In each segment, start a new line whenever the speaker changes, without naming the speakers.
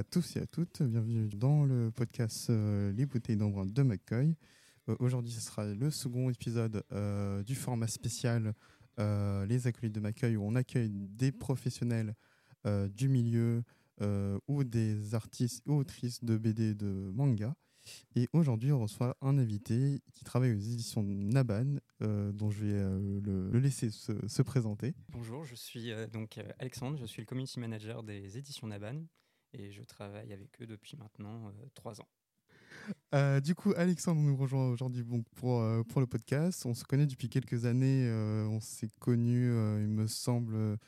à tous et à toutes. Bienvenue dans le podcast euh, Les bouteilles d'embrun de McCoy. Euh, Aujourd'hui, ce sera le second épisode euh, du format spécial euh, Les accueils de McCoy où on accueille des professionnels euh, du milieu ou des artistes ou autrices de BD de manga. Et aujourd'hui, on reçoit un invité qui travaille aux éditions Naban, dont je vais le, laisser se, se présenter.
Bonjour, je suis donc Alexandre, je suis le community manager des éditions Naban et je travaille avec eux depuis maintenant euh, trois ans.
Euh, du coup, Alexandre nous rejoint aujourd'hui pour, euh, pour le podcast. On se connaît depuis quelques années. euh, on s'est connus, il me semble,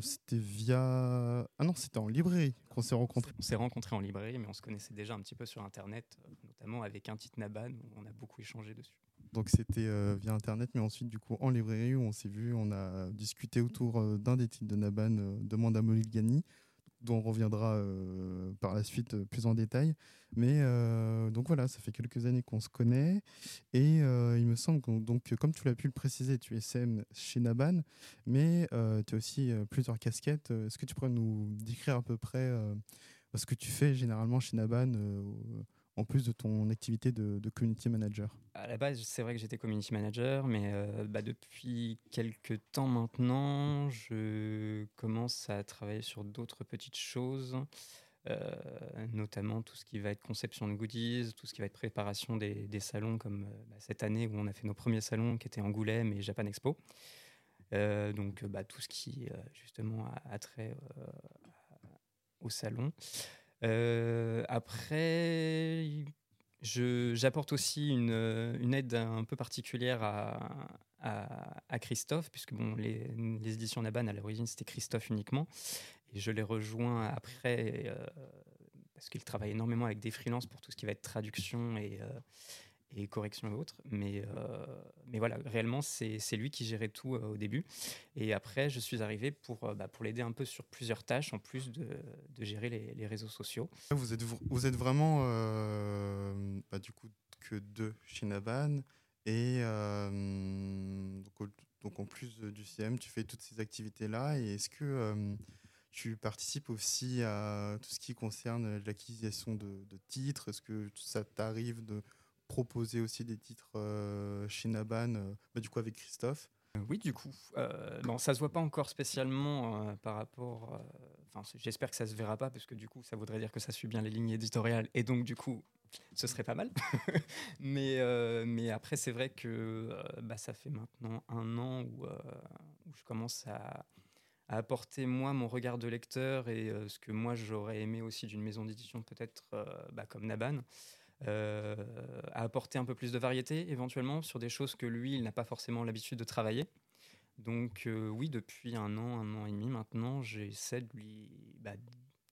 c'était via... Ah non, c'était en librairie qu'on s'est rencontrés.
On s'est rencontrés en librairie, mais on se connaissait déjà un petit peu sur Internet, notamment avec un titre Naban on a beaucoup échangé dessus.
Donc c'était via Internet, mais ensuite, du coup, en librairie, où on s'est vu, on a discuté autour d'un des titres de Naban, Demande à Molly Gani, dont on reviendra euh, par la suite euh, plus en détail. Mais euh, donc voilà, ça fait quelques années qu'on se connaît. Et il me semble que, donc, comme tu l'as pu le préciser, tu es CM chez Naban, mais tu as aussi plusieurs casquettes. Est-ce que tu pourrais nous décrire à peu près ce que tu fais généralement chez Naban, en plus de ton activité de, community manager
À la base, c'est vrai que j'étais community manager, mais euh, bah, depuis quelques temps maintenant, je commence à travailler sur d'autres petites choses, euh, notamment tout ce qui va être conception de goodies, tout ce qui va être préparation des, salons, comme euh, bah, cette année où on a fait nos premiers salons qui étaient Angoulême et Japan Expo. Donc bah, tout ce qui justement a, a trait au salon. Euh, après, j'apporte aussi une, une aide un peu particulière à, à, à Christophe, puisque bon, les, les éditions Naban, à l'origine, c'était Christophe uniquement. Et je les rejoins après, euh, parce qu'il travaille énormément avec des freelances pour tout ce qui va être traduction et, euh, et correction autres. Mais, euh, mais voilà, réellement, c'est lui qui gérait tout euh, au début. Et après, je suis arrivé pour, euh, bah, pour l'aider un peu sur plusieurs tâches, en plus de, de gérer les, les réseaux sociaux.
Vous êtes, vous êtes vraiment, bah, du coup, que deux chez Naban. Et donc, donc, en plus du CM, tu fais toutes ces activités-là. Et est-ce que tu participes aussi à tout ce qui concerne l'acquisition de, de titres? Est-ce que ça t'arrive de proposer aussi des titres euh, chez Naban, euh, bah, du coup avec Christophe
Euh, Oui, du coup. Euh, bon, ça se voit pas encore spécialement euh, par rapport. euh, Enfin, j'espère que ça se verra pas parce que du coup, ça voudrait dire que ça suit bien les lignes éditoriales et donc du coup, ce serait pas mal. mais, euh, mais après, c'est vrai que euh, bah, ça fait maintenant un an où, euh, je commence à, apporter moi mon regard de lecteur et euh, ce que moi j'aurais aimé aussi d'une maison d'édition peut-être euh, bah, comme Naban. Euh, à apporter un peu plus de variété éventuellement sur des choses que lui, il n'a pas forcément l'habitude de travailler. Donc euh, oui, depuis un an, un an et demi maintenant, j'essaie de lui, bah,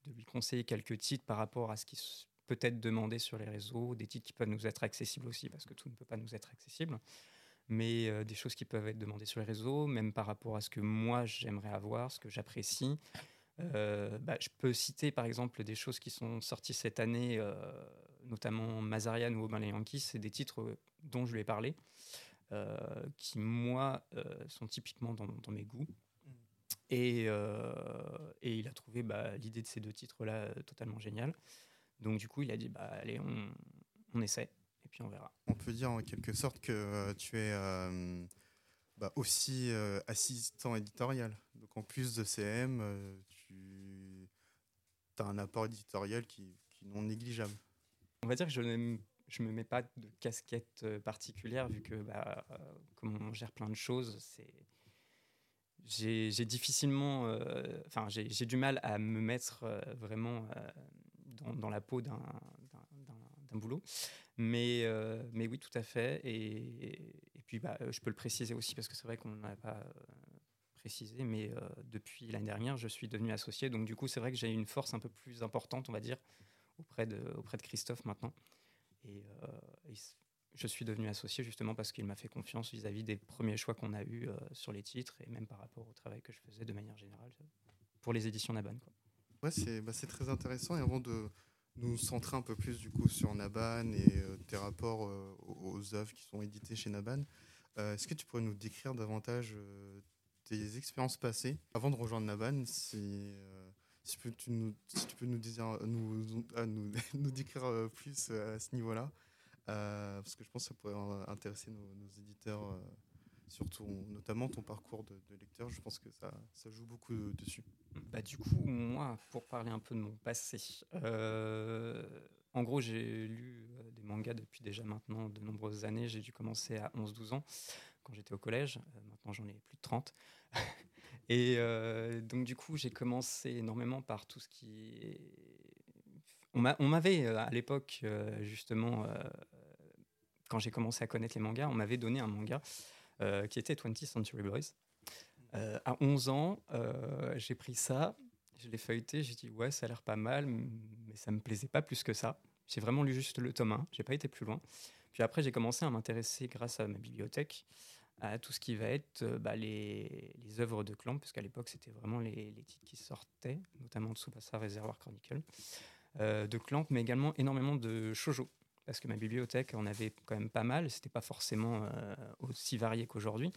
de lui conseiller quelques titres par rapport à ce qui peut être demandé sur les réseaux, des titres qui peuvent nous être accessibles aussi, parce que tout ne peut pas nous être accessible, mais euh, des choses qui peuvent être demandées sur les réseaux, même par rapport à ce que moi j'aimerais avoir, ce que j'apprécie. Bah, je peux citer par exemple des choses qui sont sorties cette année, notamment Mazarian ou Aubin les Yankees, c'est des titres euh, dont je lui ai parlé, euh, qui moi euh, sont typiquement dans, mes goûts. Et, il a trouvé bah, l'idée de ces deux titres-là totalement géniale. Donc du coup, il a dit, bah, allez, on, essaie, et puis on verra.
On peut dire en quelque sorte que tu es bah, aussi assistant éditorial. Donc en plus de CM, tu as un apport éditorial qui, qui est non négligeable.
On va dire que je ne me mets pas de casquette euh, particulière, vu que bah, euh, comme on gère plein de choses, c'est j'ai difficilement, euh, enfin j'ai du mal à me mettre vraiment dans, la peau d'un boulot. Mais, mais oui, tout à fait. Et, et puis bah, je peux le préciser aussi parce que c'est vrai qu'on n'a pas précisé, mais depuis l'année dernière, je suis devenu associé. Donc du coup, c'est vrai que j'ai une force un peu plus importante, on va dire, auprès de, auprès de Christophe maintenant. Et, euh, je suis devenu associé justement parce qu'il m'a fait confiance vis-à-vis des premiers choix qu'on a eus euh, sur les titres et même par rapport au travail que je faisais de manière générale euh, pour les éditions Naban. Quoi.
Ouais, c'est bah, très intéressant. Et avant de nous centrer un peu plus du coup sur Naban et tes rapports aux, œuvres qui sont éditées chez Naban, est-ce que tu pourrais nous décrire davantage tes expériences passées avant de rejoindre Naban euh, si, tu, peux nous, nous, nous, nous décrire plus à ce niveau-là, parce que je pense que ça pourrait intéresser nos, éditeurs surtout notamment ton parcours de, lecteur, je pense que ça, ça joue beaucoup dessus.
Bah, du coup, moi, pour parler un peu de mon passé, euh, en gros, j'ai lu euh, des mangas depuis déjà maintenant de nombreuses années. J'ai dû commencer à 11-12 ans quand j'étais au collège. Euh, maintenant, j'en ai plus de 30. Et donc, du coup, j'ai commencé énormément par tout ce qui On m'avait, à l'époque, justement, quand j'ai commencé à connaître les mangas, on m'avait donné un manga euh, qui était 20th Century Boys. Euh, à 11 ans, euh, j'ai pris ça, je l'ai feuilleté, j'ai dit ouais, ça a l'air pas mal, mais ça me plaisait pas plus que ça. J'ai vraiment lu juste le tome 1, j'ai pas été plus loin. Puis après, j'ai commencé à m'intéresser grâce à ma bibliothèque à tout ce qui va être bah, les, les, œuvres de Clamp, parce qu'à l'époque, c'était vraiment les, les, titres qui sortaient, notamment de Tsubasa Reservoir Chronicle, de Clamp, mais également énormément de shoujo parce que ma bibliothèque en avait quand même pas mal. C'était pas forcément euh, aussi varié qu'aujourd'hui.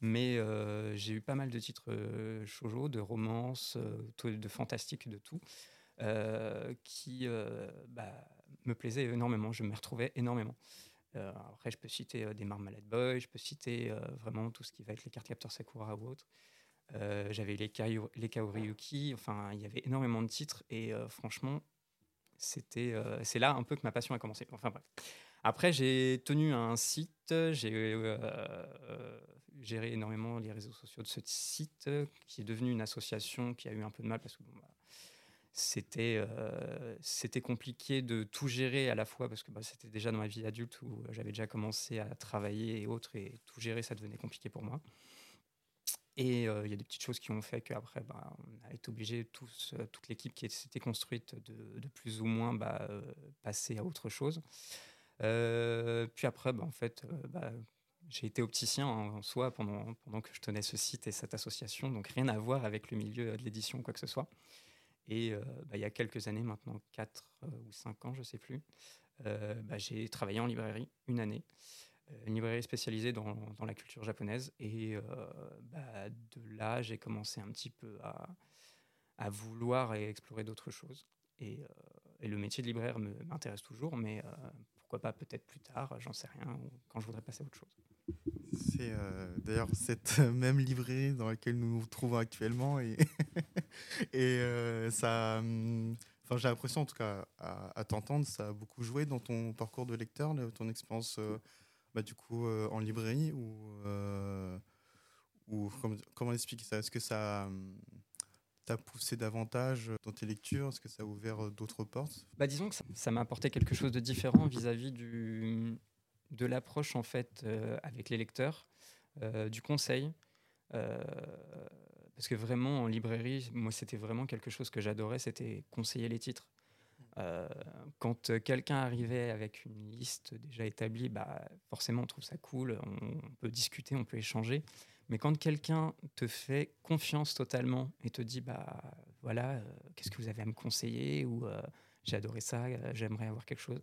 Mais euh, j'ai eu pas mal de titres euh, shoujo, de romances, de fantastique, de tout, qui bah, me plaisaient énormément. Je me retrouvais énormément. Après, je peux citer des Marmalade Boy, je peux citer vraiment tout ce qui va être les cartes capteurs Sakura ou autres. J'avais les, les Kaori enfin, il y avait énormément de titres et franchement, c'était, euh, c'est là un peu que ma passion a commencé. Enfin. Après, j'ai tenu un site, j'ai euh, euh, géré énormément les réseaux sociaux de ce site, qui est devenu une association qui a eu un peu de mal parce que bah, c'était, c'était compliqué de tout gérer à la fois parce que bah, c'était déjà dans ma vie adulte où j'avais déjà commencé à travailler et autres, et tout gérer, ça devenait compliqué pour moi. Et euh, il y a des petites choses qui ont fait qu'après, bah, on a été obligé, tous, euh, toute l'équipe qui s'était construite, de, de, plus ou moins bah, euh, passer à autre chose. puis après, bah, en fait, bah, j'ai été opticien en, soi pendant, pendant que je tenais ce site et cette association, donc rien à voir avec le milieu de l'édition, quoi que ce soit. Et bah, il y a quelques années, maintenant 4 ou 5 ans, je ne sais plus, bah, j'ai travaillé en librairie une année une librairie spécialisée dans, la culture japonaise. Et euh, bah, de là, j'ai commencé un petit peu à, vouloir explorer d'autres choses. Et, euh, et, le métier de libraire m'intéresse toujours, mais euh, pourquoi pas peut-être plus tard, j'en sais rien, quand je voudrais passer à autre chose.
C'est d'ailleurs cette même librairie dans laquelle nous nous trouvons actuellement. Et, et ça. Hum, j'ai l'impression, en tout cas, à, à t'entendre, ça a beaucoup joué dans ton parcours de lecteur, ton expérience bah, du coup euh, en librairie ou, euh, ou comment, expliquer ça? Est-ce que ça hum, t'a poussé davantage dans tes lectures? Est-ce que ça a ouvert euh, d'autres portes?
Bah, Disons que ça m'a apporté quelque chose de différent vis-à-vis du, de l'approche en fait avec les lecteurs, du conseil. parce que vraiment en librairie, moi c'était vraiment quelque chose que j'adorais, c'était conseiller les titres. Euh, quand quelqu'un arrivait avec une liste déjà établie, bah, forcément on trouve ça cool, on, peut discuter, on peut échanger. Mais quand quelqu'un te fait confiance totalement et te dit, bah voilà, euh, qu'est-ce que vous avez à me conseiller ou euh, j'ai adoré ça, j'aimerais avoir quelque chose,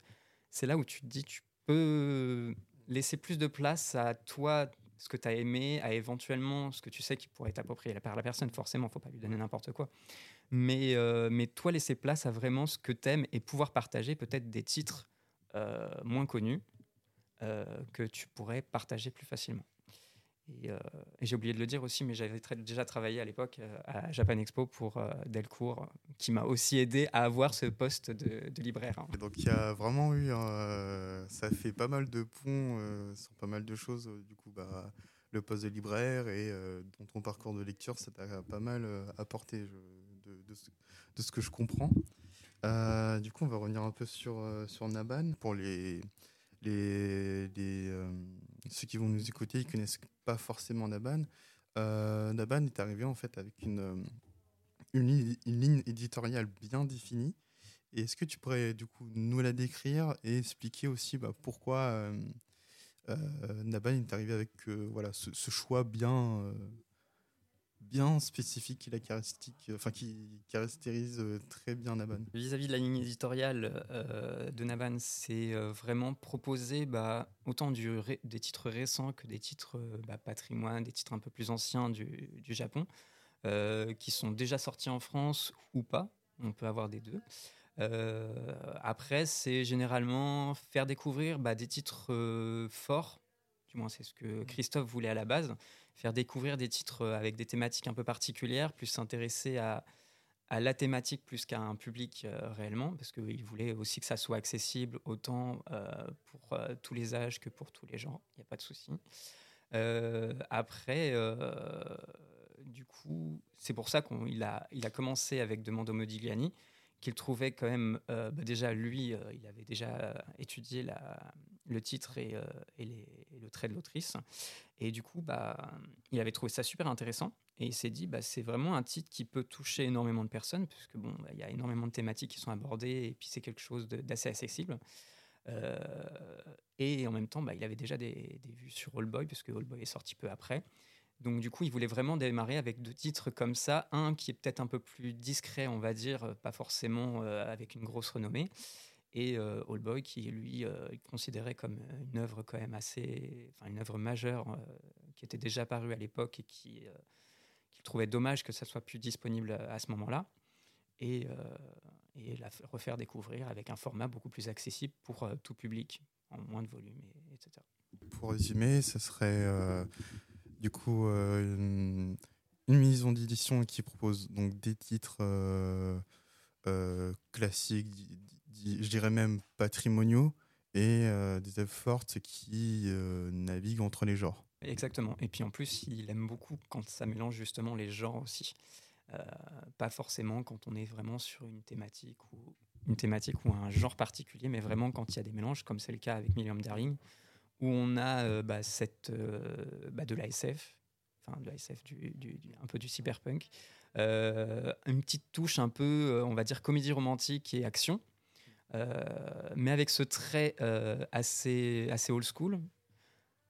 c'est là où tu te dis, tu peux laisser plus de place à toi, ce que tu as aimé, à éventuellement ce que tu sais qui pourrait être approprié par la personne. Forcément, faut pas lui donner n'importe quoi mais, euh, mais toi laisser place à vraiment ce que t'aimes et pouvoir partager peut-être des titres euh, moins connus euh, que tu pourrais partager plus facilement. Et, j'ai oublié de le dire aussi, mais j'avais déjà travaillé à l'époque à Japan Expo pour Delcourt, qui m'a aussi aidé à avoir ce poste de, libraire. Hein.
Donc il y a vraiment eu, ça fait pas mal de ponts sur pas mal de choses. Du coup, bah, le poste de libraire et dans ton parcours de lecture, ça t'a pas mal apporté. De, ce, que je comprends. Euh, du coup, on va revenir un peu sur, euh, sur Naban. Pour les, les, euh, ceux qui vont nous écouter, ils ne connaissent pas forcément Naban. Naban est arrivé en fait avec une, une, ligne éditoriale bien définie. Et est-ce que tu pourrais du coup nous la décrire et expliquer aussi bah, pourquoi Naban est arrivé avec voilà, ce, ce, choix bien, bien spécifique qui la qui caractérise euh, très bien Naban.
Vis-à-vis de la ligne éditoriale euh, de Naban, c'est euh, vraiment proposer bah, autant des titres récents que des titres bah, patrimoine, des titres un peu plus anciens du, du Japon. qui sont déjà sortis en France ou pas. On peut avoir des deux. après, c'est généralement faire découvrir bah, des titres forts. Du moins, c'est ce que Christophe voulait à la base. Faire découvrir des titres avec des thématiques un peu particulières, plus s'intéresser à, la thématique plus qu'à un public euh, réellement, parce qu'il voulait aussi que ça soit accessible autant euh, pour euh, tous les âges que pour tous les gens, il n'y a pas de souci. après, du coup, c'est pour ça qu'il a, il a commencé avec Demando Modigliani, qu'il trouvait quand même, bah déjà lui, il avait déjà étudié la, le titre et, et, le trait de l'autrice, et du coup, bah, il avait trouvé ça super intéressant. Et il s'est dit, bah, c'est vraiment un titre qui peut toucher énormément de personnes, puisque bon, bah, il y a énormément de thématiques qui sont abordées, et puis c'est quelque chose d'assez accessible. Euh, et en même temps, bah, il avait déjà des, vues sur All Boy, puisque All Boy est sorti peu après. Donc du coup, il voulait vraiment démarrer avec deux titres comme ça. Un qui est peut-être un peu plus discret, on va dire, pas forcément euh, avec une grosse renommée. Et euh, All Boy, qui lui, il considérait comme une œuvre quand même assez, enfin une œuvre majeure, qui était déjà parue à l'époque et qui trouvait dommage que ça soit plus disponible à ce moment-là et, euh, et la refaire découvrir avec un format beaucoup plus accessible pour euh, tout public, en moins de volume, etc.
Pour résumer, ce serait euh, du coup une, maison d'édition qui propose donc des titres classiques, je dirais même patrimoniaux, et des œuvres fortes qui naviguent entre les genres.
Exactement. Et puis en plus, il aime beaucoup quand ça mélange justement les genres aussi. Euh, pas forcément quand on est vraiment sur une thématique ou une thématique ou un genre particulier, mais vraiment quand il y a des mélanges, comme c'est le cas avec Milliam Darling, où on a euh, bah, cette, euh, bah, de la SF, enfin de la SF, du, un peu du cyberpunk, une petite touche un peu, on va dire, comédie romantique et action, mais avec ce trait assez, assez old school,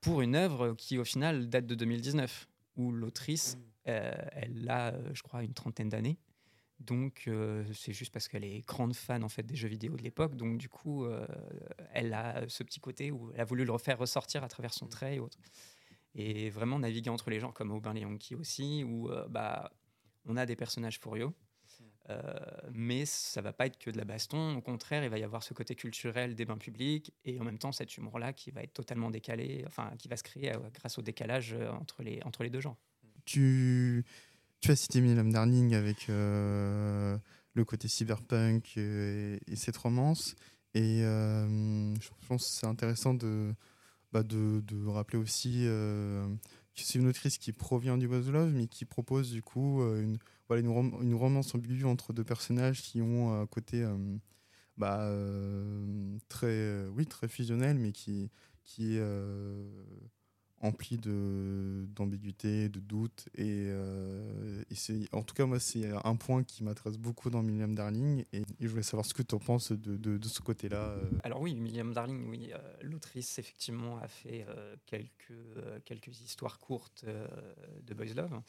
pour une œuvre qui, au final, date de 2019, où l'autrice, mm. euh, elle a, euh, je crois, une trentaine d'années. Donc, euh, c'est juste parce qu'elle est grande fan en fait des jeux vidéo de l'époque. Donc, du coup, elle a ce petit côté où elle a voulu le refaire ressortir à travers son mm. trait et autres. Et vraiment naviguer entre les genres comme Aubin Yankee aussi, où bah, on a des personnages furieux, euh, mais ça va pas être que de la baston. Au contraire, il va y avoir ce côté culturel des bains publics et en même temps cet humour-là qui va être totalement décalé, enfin qui va se créer euh, grâce au décalage euh, entre les, entre les deux genres.
Tu, tu as cité Millam Darling avec le côté cyberpunk et, cette romance. Et je pense que c'est intéressant de, bah de, de, rappeler aussi que c'est une autrice qui provient du Buzz Love, mais qui propose du coup une voilà, une, romance ambiguë entre deux personnages qui ont un côté euh, bah, euh, très, oui, très fusionnel, mais qui, qui est euh, empli d'ambiguïté, de, doute. Et, en tout cas, moi, c'est un point qui m'intéresse beaucoup dans William Darling. Et, je voulais savoir ce que tu en penses de, de, de ce côté-là.
Alors oui, William Darling, oui, l'autrice, effectivement, a fait quelques, quelques histoires courtes de Boys Love.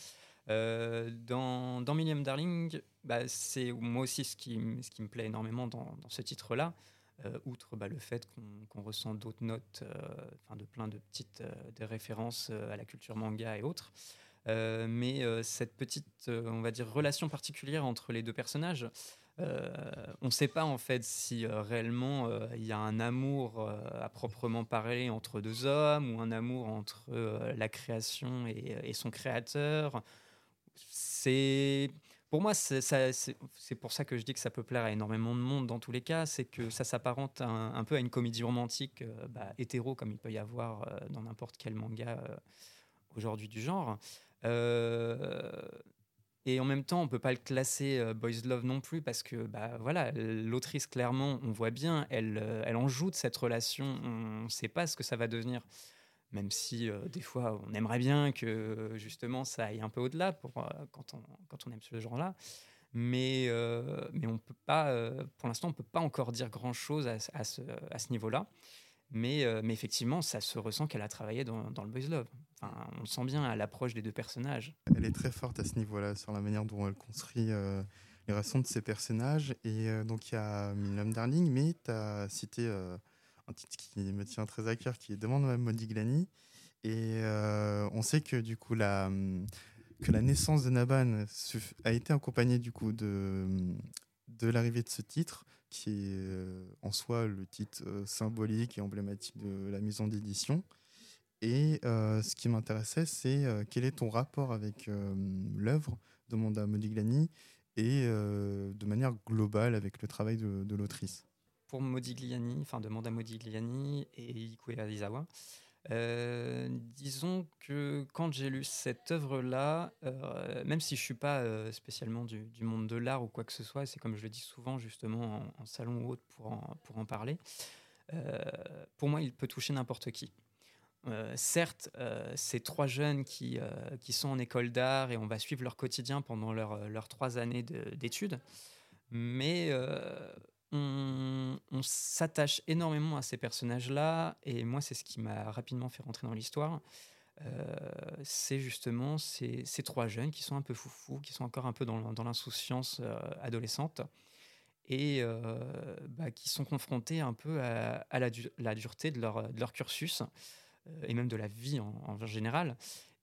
Euh, dans, dans Milliam Darling, bah, c'est moi aussi ce qui, me plaît énormément dans, ce titre-là, euh, outre bah, le fait qu'on ressent d'autres notes, euh, de plein de petites des références à la culture manga et autres. mais cette petite, on va dire, relation particulière entre les deux personnages, on ne sait pas en fait si réellement il y a un amour à proprement parler entre deux hommes ou un amour entre la création et son créateur c'est pour moi, c'est pour ça que je dis que ça peut plaire à énormément de monde dans tous les cas. C'est que ça s'apparente un, peu à une comédie romantique euh, bah, hétéro, comme il peut y avoir euh, dans n'importe quel manga euh, aujourd'hui du genre. et en même temps, on peut pas le classer Boys Love non plus, parce que bah, voilà, l'autrice, clairement, on voit bien, elle, elle en joue de cette relation. On ne sait pas ce que ça va devenir même si euh, des fois on aimerait bien que justement ça aille un peu au-delà pour, euh, quand, on, aime ce genre-là. Mais, euh, mais on peut pas, pour l'instant, on peut pas encore dire grand-chose à, ce, niveau-là. Mais, mais, effectivement, ça se ressent qu'elle a travaillé dans, le Boys Love. Enfin, on le sent bien à l'approche des deux personnages.
Elle est très forte à ce niveau-là, sur la manière dont elle construit les relations de ses personnages. Et donc, il y a Millam Darling, mais tu as cité un titre qui me tient très à cœur, qui est Demande Mme Modiglani. Et euh, on sait que du coup, la, que la naissance de Naban a été accompagnée du coup de, de l'arrivée de ce titre, qui est en soi le titre symbolique et emblématique de la maison d'édition. Et ce qui m'intéressait, c'est quel est ton rapport avec l'œuvre de Manda Modigliani et de manière globale avec le travail de l'autrice?
Pour Modigliani, enfin de Manda Modigliani et Ikue Arizawa, euh, disons que quand j'ai lu cette œuvre-là, euh, même si je suis pas euh, spécialement du, monde de l'art ou quoi que ce soit, c'est comme je le dis souvent justement en, salon ou autre pour en, parler, pour moi il peut toucher n'importe qui. certes, ces trois jeunes qui, qui sont en école d'art et on va suivre leur quotidien pendant leurs trois années d'études, mais on, s'attache énormément à ces personnages-là, et moi, c'est ce qui m'a rapidement fait rentrer dans l'histoire. Euh, c'est justement ces, trois jeunes qui sont un peu foufous, qui sont encore un peu dans, l'insouciance euh, adolescente, et euh, bah, qui sont confrontés un peu à, la, dureté de leur, cursus, et même de la vie en, général.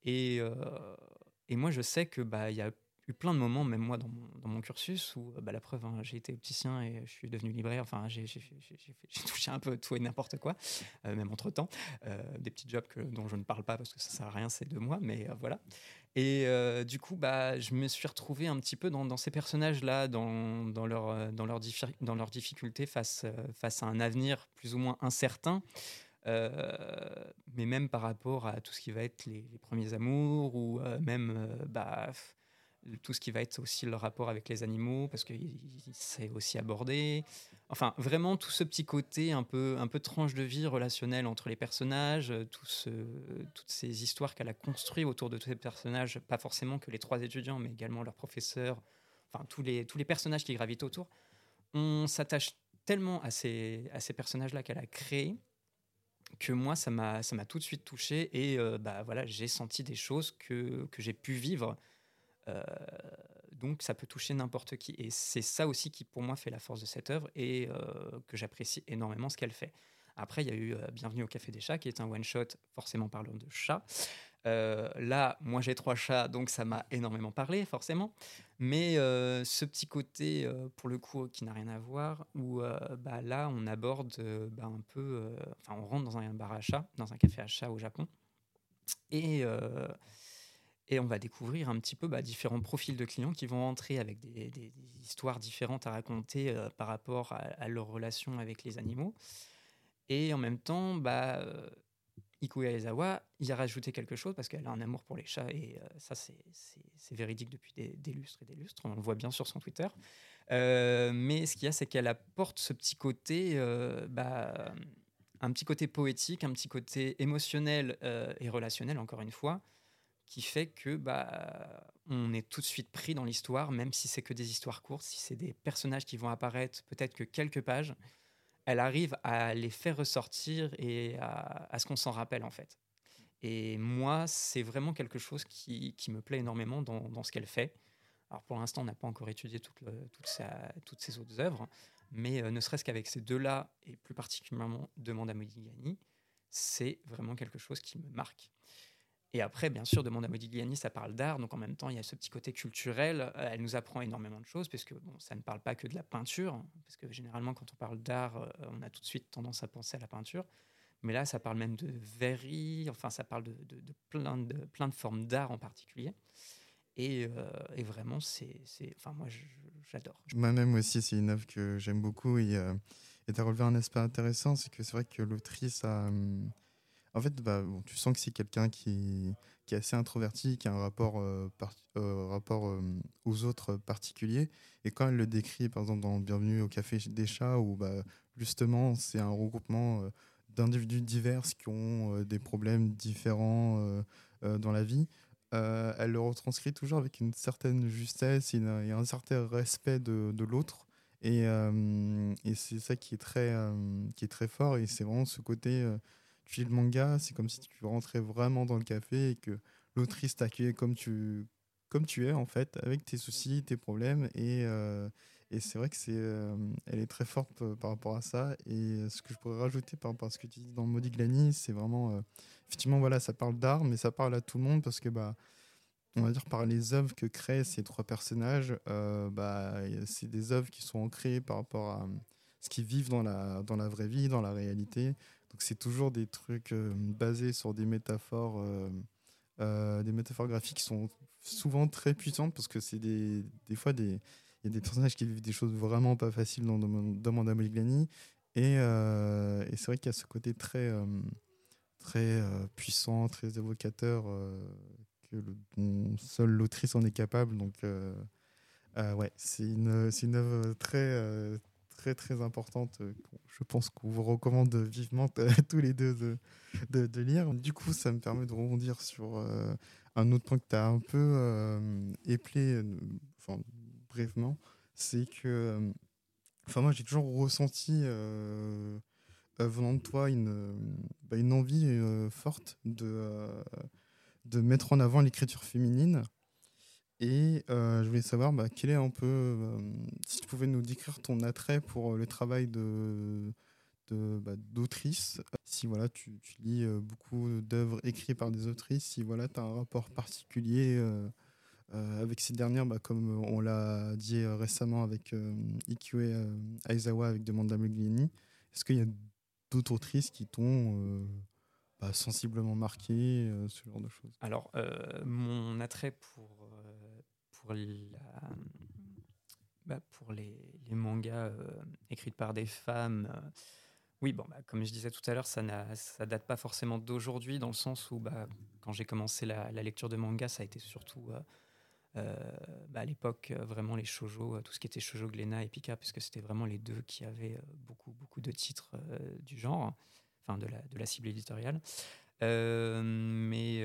Et, moi, je sais que bah, y a eu plein de moments, même moi dans mon, cursus, où bah, la preuve, hein, j'ai été opticien et je suis devenu libraire. Enfin, j'ai touché un peu tout et n'importe quoi, euh, même entre temps. Euh, des petits jobs dont je ne parle pas parce que ça sert à rien, c'est de moi, mais euh, voilà. Et du coup, bah, je me suis retrouvé un petit peu dans, ces personnages-là, dans, dans, leur, dans, leur dans leurs difficultés face, face à un avenir plus ou moins incertain. mais même par rapport à tout ce qui va être les, les premiers amours ou même bah, tout ce qui va être aussi le rapport avec les animaux, parce que c'est aussi abordé. Enfin, vraiment tout ce petit côté un peu, un peu tranche de vie relationnelle entre les personnages, euh, tout ce, toutes ces histoires qu'elle a construites autour de tous ces personnages, pas forcément que les trois étudiants, mais également leurs professeurs, enfin tous les, tous les personnages qui gravitent autour. On s'attache tellement à ces, à ces personnages-là qu'elle a créés que moi, ça m'a tout de suite touché et euh, bah, voilà, j'ai senti des choses que, que j'ai pu vivre donc ça peut toucher n'importe qui. Et c'est ça aussi qui pour moi fait la force de cette œuvre et euh, que j'apprécie énormément ce qu'elle fait. Après, il y a eu euh, Bienvenue au Café des Chats, qui est un one-shot forcément parlant de chats. là, moi j'ai trois chats, donc ça m'a énormément parlé, forcément. Mais ce petit côté, pour le coup, qui n'a rien à voir, où bah, là, on aborde bah, un peu. Enfin, on rentre dans un bar à chat, dans un café à chat au Japon. Et et on va découvrir un petit peu bah, différents profils de clients qui vont entrer avec des, histoires différentes à raconter euh, par rapport à, leur relation avec les animaux. Et en même temps, bah, euh, Ikuya Ezawa, il a rajouté quelque chose parce qu'elle a un amour pour les chats et euh, ça, c'est véridique depuis des, lustres et des lustres. On le voit bien sur son Twitter. mais ce qu'il y a, c'est qu'elle apporte ce petit côté, bah, un petit côté poétique, un petit côté émotionnel et relationnel, encore une fois, qui fait que bah, on est tout de suite pris dans l'histoire, même si c'est que des histoires courtes, si c'est des personnages qui vont apparaître peut-être que quelques pages, elle arrive à les faire ressortir et à, ce qu'on s'en rappelle en fait. Et moi, c'est vraiment quelque chose qui, qui, me plaît énormément dans, dans ce qu'elle fait. Alors pour l'instant, on n'a pas encore étudié toute sa, toutes ses autres œuvres, mais euh, ne serait-ce qu'avec ces deux-là, et plus particulièrement Demande à Modigliani, c'est vraiment quelque chose qui me marque. Et après, bien sûr, Demande à Modigliani, ça parle d'art, donc en même temps, il y a ce petit côté culturel. Euh, elle nous apprend énormément de choses, parce que bon, ça ne parle pas que de la peinture, parce que généralement, quand on parle d'art, euh, on a tout de suite tendance à penser à la peinture. Mais là, ça parle même de verrerie, enfin, ça parle de, de, plein, de plein de formes d'art en particulier. Et, euh, vraiment, c'est, enfin, moi, j'adore.
Moi-même aussi, c'est une œuvre que j'aime beaucoup. Et tu as relevé un aspect intéressant, c'est que c'est vrai que l'autrice a. Hum, en fait, bah, tu sens que c'est quelqu'un qui, est assez introverti, qui a un rapport, euh, euh, euh, aux autres particulier. Et quand elle le décrit, par exemple, dans Bienvenue au Café des Chats, où bah, justement, c'est un regroupement d'individus divers qui ont des problèmes différents dans la vie, elle le retranscrit toujours avec une certaine justesse et, un certain respect de, l'autre. Et, et c'est ça qui est, très, qui est très fort. Et c'est vraiment ce côté tu lis le manga, c'est comme si tu rentrais vraiment dans le café et que l'autrice t'accueillait comme tu, comme tu es, en fait, avec tes soucis, tes problèmes. Et, euh, et c'est vrai que c'est, euh, elle est très forte euh, par rapport à ça. Et ce que je pourrais rajouter par rapport à ce que tu dis dans Modiglani, c'est vraiment. effectivement, voilà, ça parle d'art, mais ça parle à tout le monde parce que. Bah, on va dire par les œuvres que créent ces trois personnages, bah, c'est des œuvres qui sont ancrées par rapport à ce qu'ils vivent dans la, dans la vraie vie, dans la réalité. Donc c'est toujours des trucs basés sur des métaphores, des métaphores graphiques qui sont souvent très puissantes parce que c'est des, fois des, il y a des personnages qui vivent des choses vraiment pas faciles dans Demanda Moliglani. Et, euh, c'est vrai qu'il y a ce côté très, euh, très euh, puissant, très évocateur, que seule l'autrice en est capable. Donc, ouais, c'est une, une œuvre très, très, très importante. Je pense qu'on vous recommande vivement tous les deux de, de, lire. Du coup, ça me permet de rebondir sur un autre point que tu as un peu éplé, enfin, brièvement, c'est que euh, enfin moi j'ai toujours ressenti euh, euh, venant de toi une, bah, une envie forte de, de mettre en avant l'écriture féminine. Et je voulais savoir bah, quel est un peu, si tu pouvais nous décrire ton attrait pour le travail de, bah, d'autrice. Si voilà, tu, lis beaucoup d'œuvres écrites par des autrices, si voilà, tu as un rapport particulier euh, avec ces dernières, bah, comme on l'a dit euh, récemment avec euh, Ikue Aizawa avec Demanda Muglini, est-ce qu'il y a d'autres autrices qui t'ont bah, sensiblement marqué, ce genre de choses?
Alors, mon attrait pour, pour, bah, pour les, mangas écrits par des femmes, oui, bon, bah, comme je disais tout à l'heure, ça ne date pas forcément d'aujourd'hui, dans le sens où bah, quand j'ai commencé la, lecture de manga, ça a été surtout euh, à l'époque, euh, vraiment les shoujo, euh, tout ce qui était shoujo Glénat et Pika, puisque c'était vraiment les deux qui avaient beaucoup, beaucoup de titres du genre, enfin de la, de la cible éditoriale. mais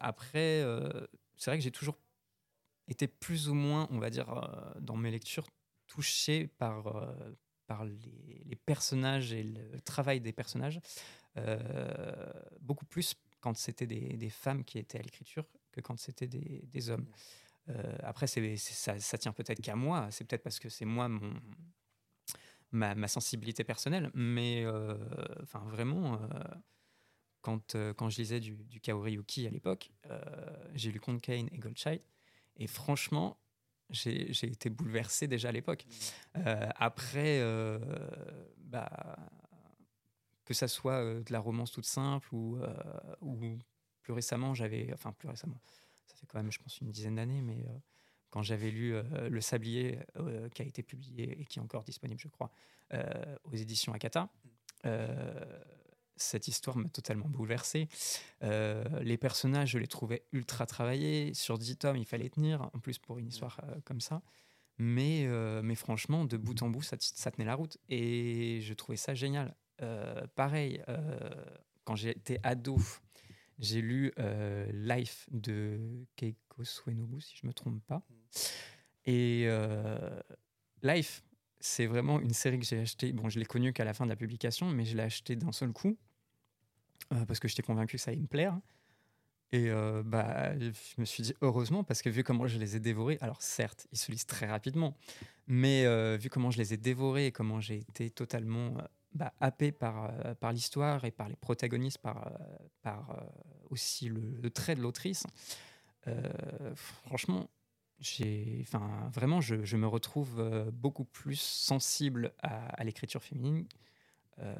après, c'est vrai que j'ai toujours été plus ou moins, on va dire, dans mes lectures, touché par, par les, personnages et le travail des personnages, beaucoup plus quand c'était des, femmes qui étaient à l'écriture que quand c'était des, hommes. Euh, après, ça, ça, tient peut-être qu'à moi. C'est peut-être parce que c'est moi mon, ma, sensibilité personnelle. Mais euh, enfin, vraiment, euh, quand, quand je lisais du, du Kaori à l'époque, j'ai lu Count Kane et Goldchild. Et franchement, j'ai, été bouleversé déjà à l'époque. après, bah, que ça soit de la romance toute simple ou, ou plus récemment, j'avais. Enfin, plus récemment ça fait quand même, je pense, une dizaine d'années, mais euh, quand j'avais lu euh, Le Sablier, euh, qui a été publié et qui est encore disponible, je crois, aux éditions Akata, cette histoire m'a totalement bouleversé. les personnages, je les trouvais ultra travaillés. Sur 10 tomes, il fallait tenir, en plus pour une histoire comme ça. Mais, mais franchement, de bout en bout, ça, ça, tenait la route. Et je trouvais ça génial. pareil, quand j'étais ado, j'ai lu euh, Life de Keiko Suenobu, si je ne me trompe pas. Et euh, Life, c'est vraiment une série que j'ai achetée. Bon, je l'ai connue qu'à la fin de la publication, mais je l'ai achetée d'un seul coup euh, parce que j'étais convaincu que ça allait me plaire. Et bah, je me suis dit heureusement parce que vu comment je les ai dévorés, alors certes, ils se lisent très rapidement, mais vu comment je les ai dévorés et comment j'ai été totalement bah, happé par, euh, par l'histoire et par les protagonistes, par, euh, par euh, aussi le, trait de l'autrice, franchement, vraiment, je, me retrouve beaucoup plus sensible à l'écriture féminine,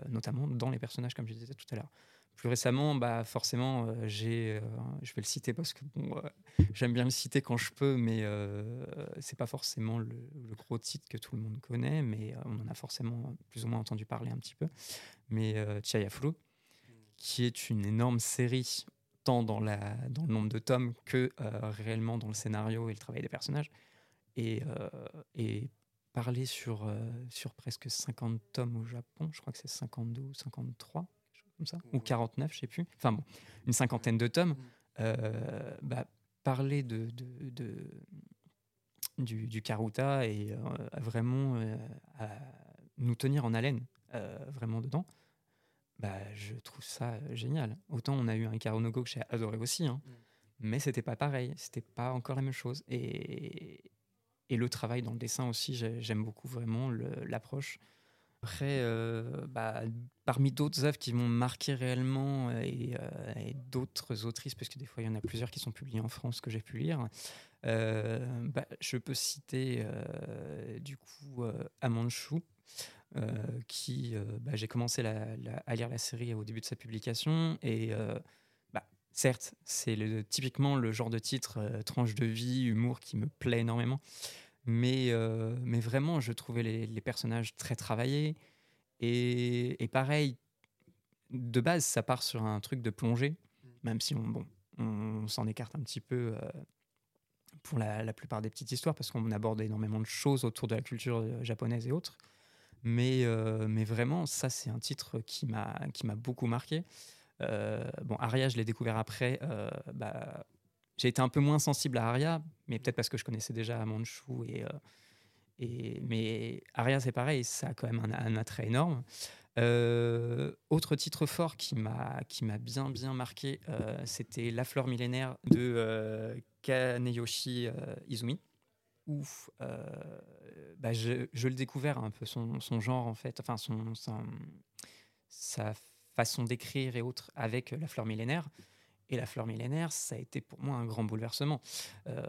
notamment dans les personnages, comme je disais tout à l'heure plus récemment, bah forcément, euh, j'ai, euh, je vais le citer parce que bon, euh, j'aime bien le citer quand je peux, mais c'est pas forcément le, gros titre que tout le monde connaît, mais on en a forcément plus ou moins entendu parler un petit peu. Mais Flu, qui est une énorme série, tant dans, la, dans le nombre de tomes que réellement dans le scénario et le travail des personnages, et, et parler sur, sur presque 50 tomes au Japon, je crois que c'est 52 ou 53 ça, ou 49, je sais plus. Enfin bon, une cinquantaine de tomes. Euh, bah, parler de, de, du, du, Karuta et euh, vraiment euh, à nous tenir en haleine vraiment dedans, bah, je trouve ça génial. Autant on a eu un Karonogo que j'ai adoré aussi, hein, mm. mais c'était pas pareil, c'était pas encore la même chose. Et, et le travail dans le dessin aussi, j'aime beaucoup vraiment l'approche après, bah, parmi d'autres œuvres qui m'ont marqué réellement et, d'autres autrices, parce que des fois il y en a plusieurs qui sont publiées en France que j'ai pu lire, bah, je peux citer du coup Amanchou, qui bah, j'ai commencé à lire la série au début de sa publication et certes c'est typiquement le genre de titre tranche de vie, humour qui me plaît énormément. Mais, euh, mais vraiment, je trouvais les, personnages très travaillés. Et, pareil, de base, ça part sur un truc de plongée, même si on, bon, on s'en écarte un petit peu euh, pour la, plupart des petites histoires, parce qu'on aborde énormément de choses autour de la culture euh, japonaise et autres. Mais, mais vraiment, ça, c'est un titre qui m'a beaucoup marqué. bon, Aria, je l'ai découvert après. Bah, j'ai été un peu moins sensible à Aria, mais peut-être parce que je connaissais déjà Manchu. Et, euh, et, mais Aria, c'est pareil, ça a quand même un, attrait énorme. Euh, autre titre fort qui m'a qui m'a bien bien marqué, euh, c'était La fleur millénaire de Kaneyoshi Izumi. Ouf, bah je, je, le découvert un peu son, son, genre en fait, enfin son, son sa façon d'écrire et autres avec La fleur millénaire. Et la fleur millénaire, ça a été pour moi un grand bouleversement. Euh,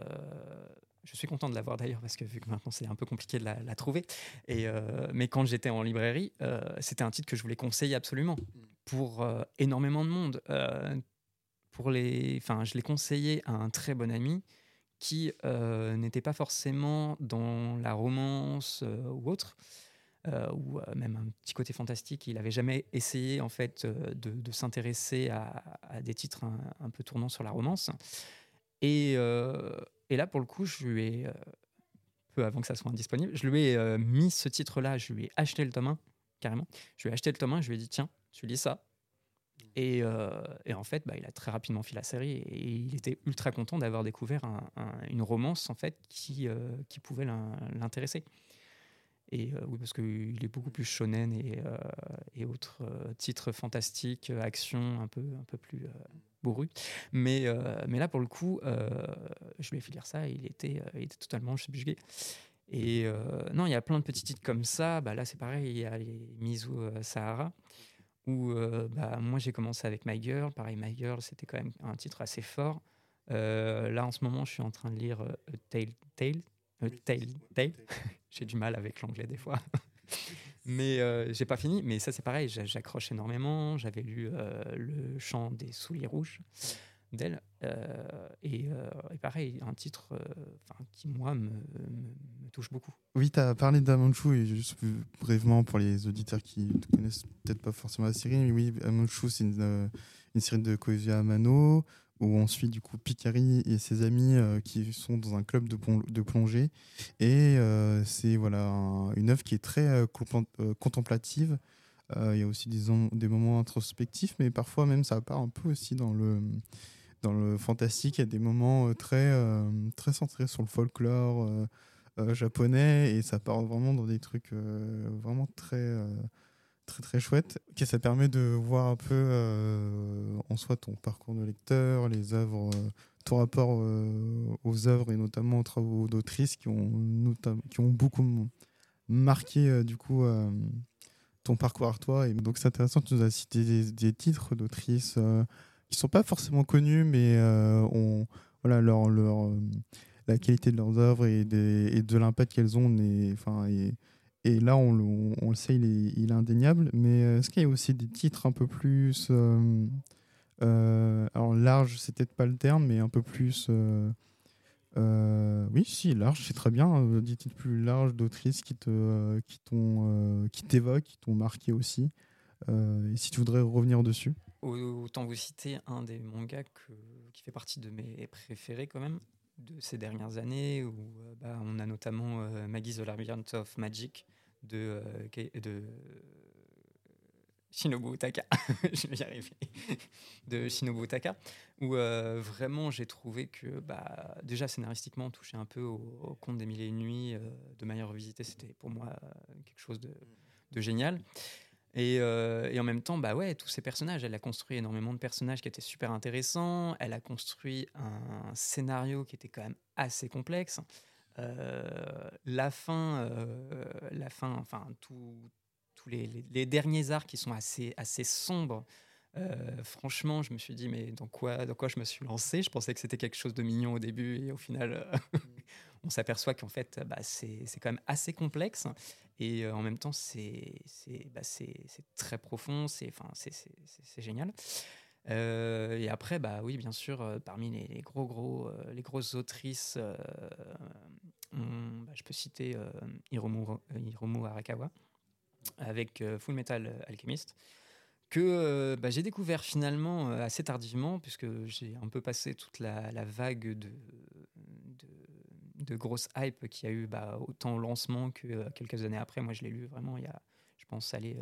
je suis content de l'avoir d'ailleurs parce que vu que maintenant c'est un peu compliqué de la, trouver. Et, euh, mais quand j'étais en librairie, euh, c'était un titre que je voulais conseiller absolument pour énormément de monde. pour les, enfin, je l'ai conseillé à un très bon ami qui n'était pas forcément dans la romance ou autre, ou euh, même un petit côté fantastique. Il n'avait jamais essayé en fait euh, de, s'intéresser à, des titres un, peu tournant sur la romance. Et, là, pour le coup, je lui ai, peu avant que ça soit indisponible, je lui ai mis ce titre-là, je lui ai acheté le tome 1, carrément. Je lui ai acheté le tome 1, je lui ai dit, tiens, tu lis ça. Et, en fait, bah, il a très rapidement fait la série et il était ultra content d'avoir découvert une romance en fait qui pouvait l'intéresser. Et euh, oui, parce qu'il est beaucoup plus shonen et, euh, autres euh, titres fantastiques, action un peu, un peu plus bourru. Mais, mais là, pour le coup, je lui ai fait lire ça et il était, il était totalement subjugué. Et non, il y a plein de petits titres comme ça. Bah, là, c'est pareil, il y a les Mizu Sahara, où bah, moi, j'ai commencé avec My Girl. Pareil, My Girl, c'était quand même un titre assez fort. là, en ce moment, je suis en train de lire Tale, Tale, Tale, Tale. J'ai du mal avec l'anglais des fois. mais euh, j'ai pas fini. Mais ça, c'est pareil. J'accroche énormément. J'avais lu euh, Le chant des souliers rouges d'elle. Euh, et, pareil, un titre qui, moi, me, touche beaucoup.
Oui, tu as parlé d'Amanchu, et juste brièvement pour les auditeurs qui ne connaissent peut-être pas forcément la série, mais oui, Amanchu, c'est une, une, série de Koizia Amano où on suit du coup Picari et ses amis euh, qui sont dans un club de, plongée. Et euh, c'est voilà une œuvre qui est très euh, contemplative. Il y a aussi des, des moments introspectifs, mais parfois même ça part un peu aussi dans le, dans le fantastique. Il y a des moments très, très centrés sur le folklore japonais et ça part vraiment dans des trucs vraiment très très très chouette. que ça permet de voir un peu euh, en soi ton parcours de lecteur, les œuvres, euh, ton rapport euh, aux œuvres et notamment aux travaux d'autrices qui ont, qui ont beaucoup marqué du coup ton parcours à toi. Et donc c'est intéressant, tu nous as cité des, titres d'autrices qui sont pas forcément connus, mais voilà, leur, leur, la qualité de leurs œuvres et, des, et de l'impact qu'elles ont. et, et là, on, le sait, il est, indéniable. Mais euh, est-ce qu'il y a aussi des titres un peu plus. Euh, euh, alors, large, c'est peut-être pas le terme, mais un peu plus. oui, si, large, c'est très bien. des titres plus larges d'autrices qui te, qui t'ont, t'évoquent, qui t'ont marqué aussi. et si tu voudrais revenir dessus.
Autant vous citer un des mangas qui fait partie de mes préférés quand même de ces dernières années où bah, on a notamment Maggie the Labyrinth of Magic de, euh, de Shinobu Utaka, je vais y arriver, de Shinobu Utaka, où euh, vraiment j'ai trouvé que bah, déjà scénaristiquement on touchait un peu au, conte des mille et une nuits euh, de manière revisitée, c'était pour moi quelque chose de, de génial. Et, et, en même temps, bah ouais, tous ces personnages, elle a construit énormément de personnages qui étaient super intéressants. Elle a construit un scénario qui était quand même assez complexe. Euh, la fin, euh, la fin, enfin tous tous les, les, derniers arcs qui sont assez, assez sombres. franchement, je me suis dit, mais dans quoi, dans quoi je me suis lancé? Je pensais que c'était quelque chose de mignon au début et au final, on s'aperçoit qu'en fait, bah, c'est quand même assez complexe. Et en même temps, c'est bah, très profond, c'est génial. Et après, bah oui, bien sûr, parmi les, gros, gros, les grosses autrices, bah, je peux citer Hiromu, Hiromu, Arakawa avec Full Metal Alchemist que bah, j'ai découvert finalement assez tardivement, puisque j'ai un peu passé toute la, vague de, de, de grosse hype qui a eu bah, autant au lancement que euh, quelques années après. Moi, je l'ai lu vraiment il y a, je pense, aller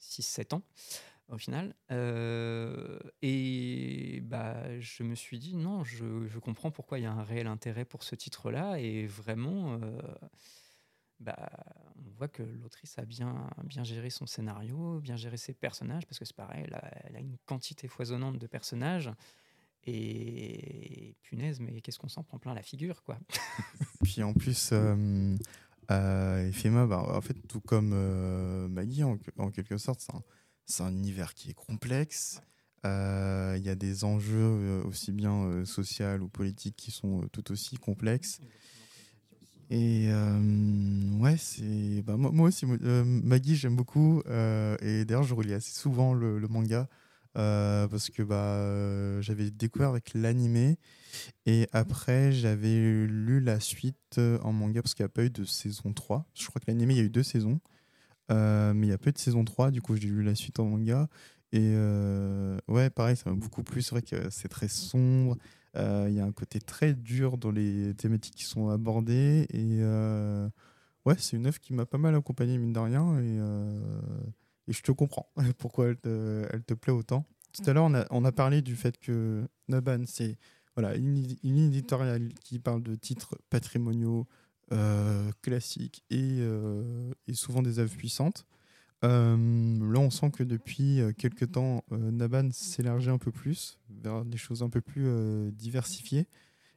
6-7 euh, ans au final. Euh, et bah, je me suis dit, non, je, comprends pourquoi il y a un réel intérêt pour ce titre-là. Et vraiment, bah, on voit que l'autrice a bien, bien géré son scénario, bien géré ses personnages, parce que c'est pareil, elle a, une quantité foisonnante de personnages. Et punaise, mais qu'est-ce qu'on s'en prend plein la figure, quoi.
Puis en plus, euh, euh, bah, en fait, tout comme euh, Maggie, en, quelque sorte, c'est un, univers qui est complexe. Euh, il y a des enjeux aussi bien sociaux ou politiques qui sont tout aussi complexes. Et ouais, c'est bah, moi, aussi, Maggie, j'aime beaucoup. et d'ailleurs, je relis assez souvent le manga. Euh, parce que bah, euh, j'avais découvert avec l'animé et après j'avais lu la suite euh, en manga parce qu'il n'y a pas eu de saison 3. Je crois que l'animé il y a eu deux saisons, mais il n'y a pas eu de saison 3, du coup j'ai lu la suite en manga. Et ouais, pareil, ça m'a beaucoup plu. C'est vrai que c'est très sombre. Il y a un côté très dur dans les thématiques qui sont abordées. Et ouais, c'est une œuvre qui m'a pas mal accompagné, mine de rien. Et je te comprends pourquoi elle te, elle te plaît autant. Tout à l'heure, on a, on a, parlé du fait que Naban, c'est voilà, une, une, éditoriale qui parle de titres patrimoniaux euh, classiques et, euh, et, souvent des œuvres puissantes. Euh, là, on sent que depuis quelques temps, Naban s'élargit un peu plus vers des choses un peu plus diversifiées.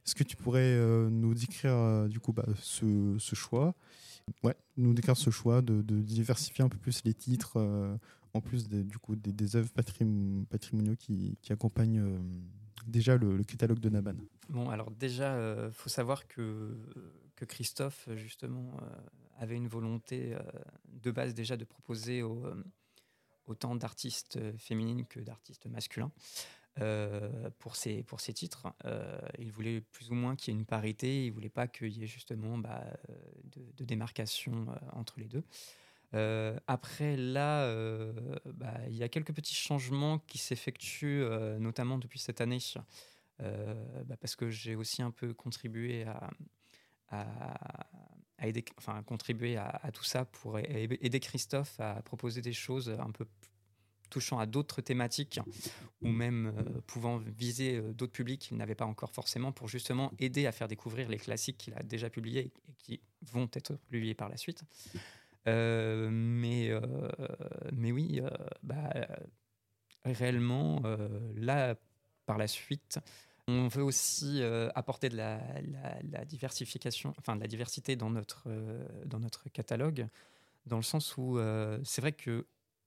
Est-ce que tu pourrais nous décrire du coup bah, ce, choix? Ouais, nous décrire ce choix de, diversifier un peu plus les titres, euh, en plus des, du coup, des, œuvres patrimoniaux qui, accompagnent euh, déjà le, catalogue de Naban?
Bon, alors déjà, il euh, faut savoir que, que Christophe, justement, avait une volonté de base déjà de proposer autant d'artistes féminines que d'artistes masculins. Euh, pour, ces, pour titres. Euh, il voulait plus ou moins qu'il y ait une parité, il voulait pas qu'il y ait justement bah, de, démarcation euh, entre les deux. après, là, bah, il y a quelques petits changements qui s'effectuent, notamment depuis cette année, bah, parce que j'ai aussi un peu contribué à, à, aider, enfin, contribuer à, tout ça pour aider Christophe à proposer des choses un peu touchant à d'autres thématiques ou même euh, pouvant viser euh, d'autres publics qu'il n'avait pas encore forcément pour justement aider à faire découvrir les classiques qu'il a déjà publiés et qui vont être publiés par la suite. Euh, mais, mais oui, bah, réellement, là, par la suite, on veut aussi apporter de la, diversification, enfin de la diversité dans notre, dans notre catalogue, dans le sens où c'est vrai que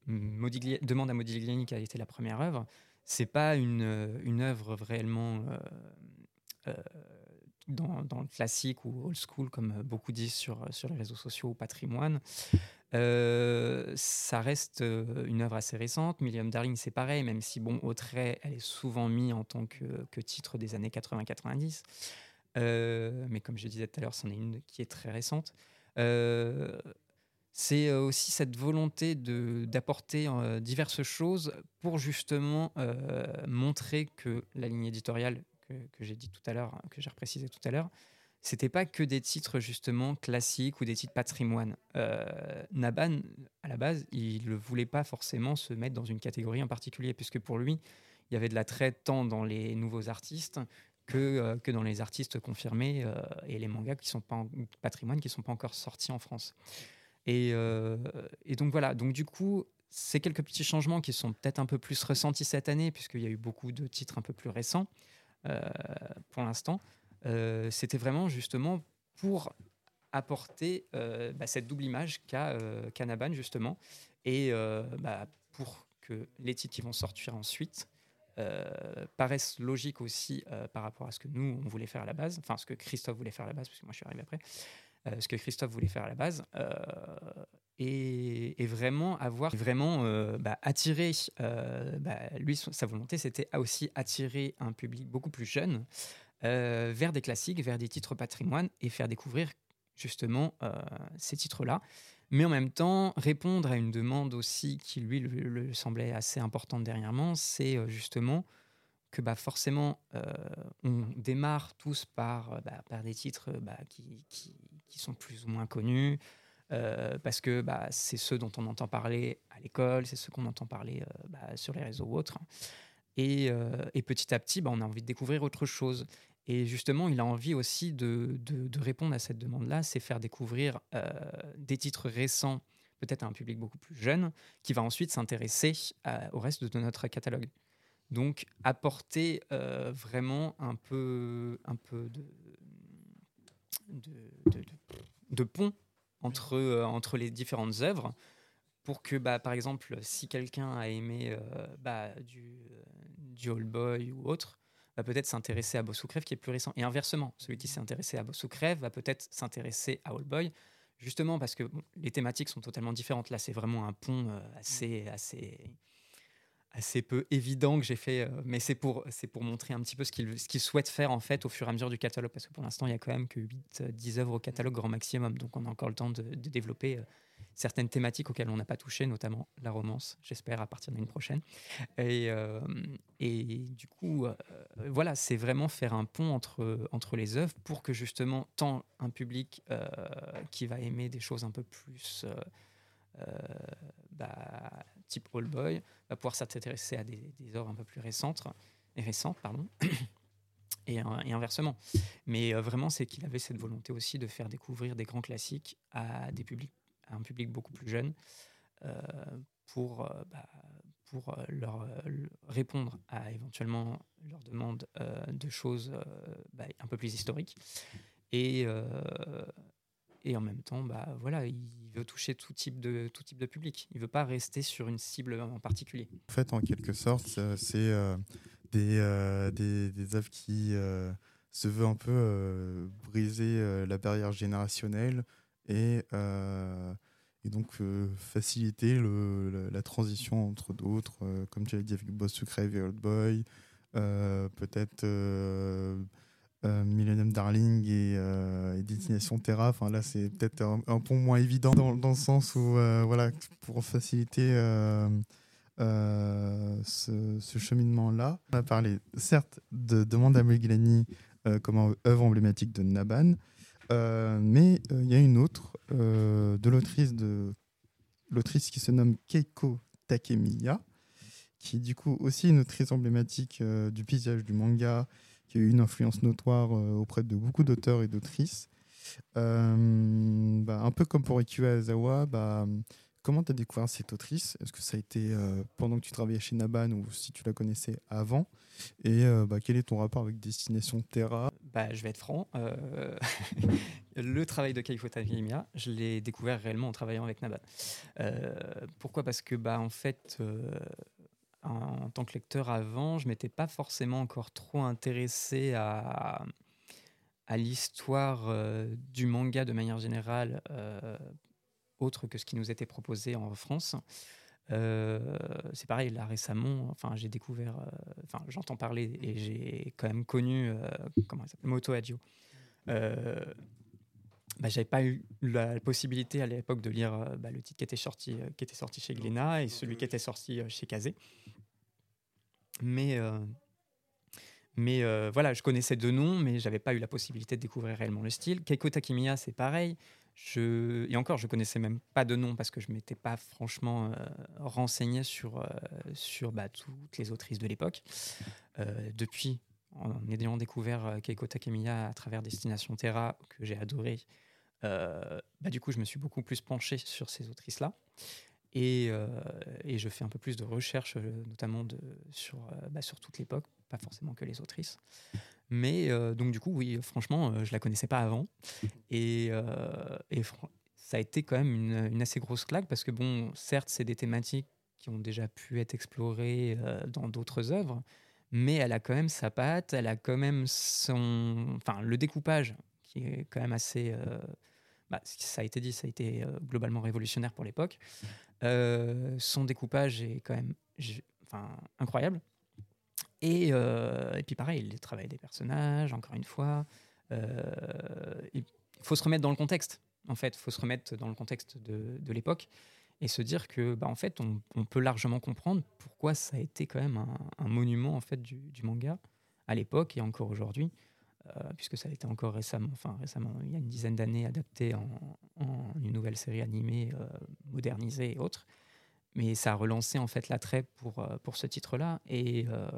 Demande à Modigliani qui a été la première œuvre, c'est pas une, une œuvre réellement euh, euh, dans, le classique ou old school, comme beaucoup disent sur, sur les réseaux sociaux ou patrimoine. Euh, ça reste une œuvre assez récente. Milliam Darling, c'est pareil, même si, bon, au trait, elle est souvent mise en tant que, que titre des années 80-90. mais comme je disais tout à l'heure, c'en est une qui est très récente c'est euh, aussi cette volonté d'apporter euh, diverses choses pour justement euh, montrer que la ligne éditoriale que, j'ai dit tout à l'heure, que j'ai reprécisé tout à l'heure, c'était pas que des titres justement classiques ou des titres patrimoine. Naban, à la base, il ne voulait pas forcément se mettre dans une catégorie en particulier, puisque pour lui, il y avait de la traite tant dans les nouveaux artistes que, que dans les artistes confirmés et les mangas qui sont pas patrimoine qui sont pas encore sortis en France. Euh, et, donc voilà, donc du coup, c'est quelques petits changements qui sont peut-être un peu plus ressentis cette année, puisqu'il y a eu beaucoup de titres un peu plus récents euh, pour l'instant. Euh, c'était vraiment justement pour apporter bah, cette double image qu'a Naban justement. Et bah, pour que les titres qui vont sortir ensuite paraissent logiques aussi par rapport à ce que nous, on voulait faire à la base, enfin ce que Christophe voulait faire à la base, parce que moi je suis arrivé après, ce que Christophe voulait faire à la base, et, vraiment avoir vraiment euh, bah, euh, bah, lui, sa volonté, c'était aussi attirer un public beaucoup plus jeune euh, vers des classiques, vers des titres patrimoine et faire découvrir justement ces titres-là. Mais en même temps, répondre à une demande aussi qui lui semblait assez importante dernièrement, c'est justement que bah, forcément, on démarre tous par, bah, par des titres qui, qui, sont plus ou moins connus, euh, parce que bah, c'est ceux dont on entend parler à l'école, c'est ceux qu'on entend parler euh, bah, sur les réseaux ou autres. Et, euh, et petit à petit, bah, on a envie de découvrir autre chose. Et justement, il a envie aussi de, répondre à cette demande-là, c'est faire découvrir des titres récents, peut-être à un public beaucoup plus jeune, qui va ensuite s'intéresser au reste de notre catalogue. Donc, apporter vraiment un peu, de, de pont entre, euh, entre les différentes œuvres pour que, bah, par exemple, si quelqu'un a aimé euh, bah, du, euh, du Old Boy ou autre, va peut-être s'intéresser à Bossoukrève qui est plus récent. Et inversement, celui qui s'est intéressé à Bossoukrève va peut-être s'intéresser à Old Boy, justement parce que les thématiques sont totalement différentes. Là, c'est vraiment un pont assez, assez, assez peu évident que j'ai fait, euh, mais c'est pour, pour montrer un petit peu ce qu'il, ce souhaite faire en fait au fur et à mesure du catalogue, parce que pour l'instant, il y a quand même que 8, 10 euh, œuvres au catalogue grand maximum, donc on a encore le temps de, développer euh, certaines thématiques auxquelles on n'a pas touché, notamment la romance, j'espère, à partir d'une prochaine. Et, et du coup, voilà, c'est vraiment faire un pont entre, entre les œuvres pour que justement, tant un public qui va aimer des choses un peu plus... Bah, type All Boy va pouvoir s'intéresser à des, des, œuvres un peu plus récentes, et récentes pardon, et, et, inversement. Mais euh, vraiment, c'est qu'il avait cette volonté aussi de faire découvrir des grands classiques à, des publics, à un public beaucoup plus jeune euh, pour, euh, bah, pour leur, répondre à éventuellement leurs demandes de choses bah, un peu plus historiques. Et, et en même temps, bah, voilà, il veut toucher tout type de, tout type de public. Il ne veut pas rester sur une cible en particulier.
En fait, en quelque sorte, c'est euh, des, euh, des, des, œuvres qui euh, se veulent un peu briser la barrière générationnelle et, et donc faciliter le, la, transition entre d'autres, comme tu l'as dit avec Boss Secret et Old Boy, peut-être euh, Millennium Darling et, et, Destination Terra. Enfin, là, c'est peut-être un, pont moins évident dans, le sens où, euh, voilà, pour faciliter euh, ce, cheminement-là, on a parlé, certes, de Demande à Mugilani comme œuvre emblématique de Naban, mais il y a une autre de l'autrice de l'autrice qui se nomme Keiko Takemiya, qui est du coup aussi une autrice emblématique du paysage du manga qui a eu une influence notoire euh, auprès de beaucoup d'auteurs et d'autrices. Euh, bah, un peu comme pour Ikiwa Azawa, bah, comment tu as découvert cette autrice? Est-ce que ça a été euh, pendant que tu travaillais chez Naban ou si tu la connaissais avant? Et bah, quel est ton rapport avec Destination Terra?
Bah, Je vais être franc. le travail de Keiko Takemiya, je l'ai découvert réellement en travaillant avec Naban. pourquoi? Parce que, bah, en fait, en, tant que lecteur avant, je m'étais pas forcément encore trop intéressé à, l'histoire euh, du manga de manière générale, euh, autre que ce qui nous était proposé en France. Euh, c'est pareil, là récemment, enfin, j'ai découvert, enfin, j'entends parler et j'ai quand même connu, comment Moto Adio. Bah, j'avais pas eu la possibilité à l'époque de lire bah, le titre qui était sorti, qui était sorti chez Glénat et celui qui était sorti chez Kazé. Mais, euh, mais euh, voilà, je connaissais deux noms, mais j'avais pas eu la possibilité de découvrir réellement le style. Keiko Takemiya, c'est pareil. Et encore, je connaissais même pas de nom parce que je m'étais pas franchement euh, renseigné sur, sur bah, toutes les autrices de l'époque. depuis, en ayant découvert Keiko Takemiya à travers Destination Terra, que j'ai adoré, bah, du coup, je me suis beaucoup plus penché sur ces autrices-là. Et, euh, et, je fais un peu plus de recherche, euh, notamment euh, bah, sur toute l'époque, pas forcément que les autrices. Mais donc du coup, oui, franchement, je la connaissais pas avant. Et, ça a été quand même une, assez grosse claque parce que, bon, certes, c'est des thématiques qui ont déjà pu être explorées dans d'autres œuvres, mais elle a quand même sa patte, elle a quand même son. Enfin, le découpage qui est quand même assez. Bah, ça a été dit, ça a été globalement révolutionnaire pour l'époque. son découpage est quand même enfin, incroyable. Et, et, puis pareil, il travaille des personnages, encore une fois. il faut se remettre dans le contexte, en fait. Il faut se remettre dans le contexte de, de l'époque et se dire que, bah, en fait, on, peut largement comprendre pourquoi ça a été quand même un, monument en fait du, manga à l'époque et encore aujourd'hui, euh, puisque ça a été encore récemment, enfin récemment, il y a une dizaine d'années, adapté en, une nouvelle série animée, euh, modernisée et autres. Mais ça a relancé en fait l'attrait pour, euh, pour ce titre-là. Et, euh,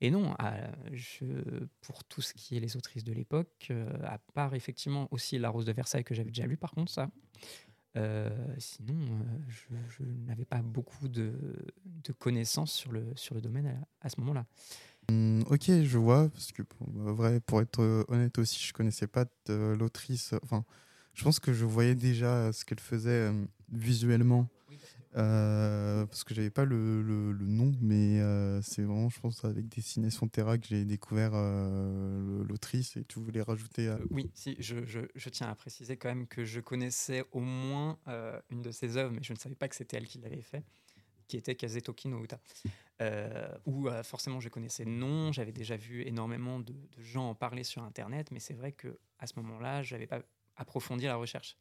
et non, pour tout ce qui est les autrices de l'époque, à part effectivement aussi La Rose de Versailles que j'avais déjà lu par contre ça, euh, sinon, euh, je, n'avais pas beaucoup de, de, connaissances sur le, sur le domaine à ce moment-là.
Mmh, ok, je vois, parce que pour, bah, vrai, pour être honnête aussi, je connaissais pas l'autrice. Enfin, je pense que je voyais déjà ce qu'elle faisait visuellement euh, parce que j'avais pas le, le, le, nom, mais euh, c'est vraiment, je pense, avec Destination Terra que j'ai découvert euh, l'autrice et tu voulais rajouter. À...
Oui, si, je, je, je, tiens à préciser quand même que je connaissais au moins une de ses œuvres, mais je ne savais pas que c'était elle qui l'avait fait, qui était Kazetoki no Uta. où forcément je connaissais le nom, j'avais déjà vu énormément de, gens en parler sur Internet, mais c'est vrai que à ce moment-là, je n'avais pas approfondi la recherche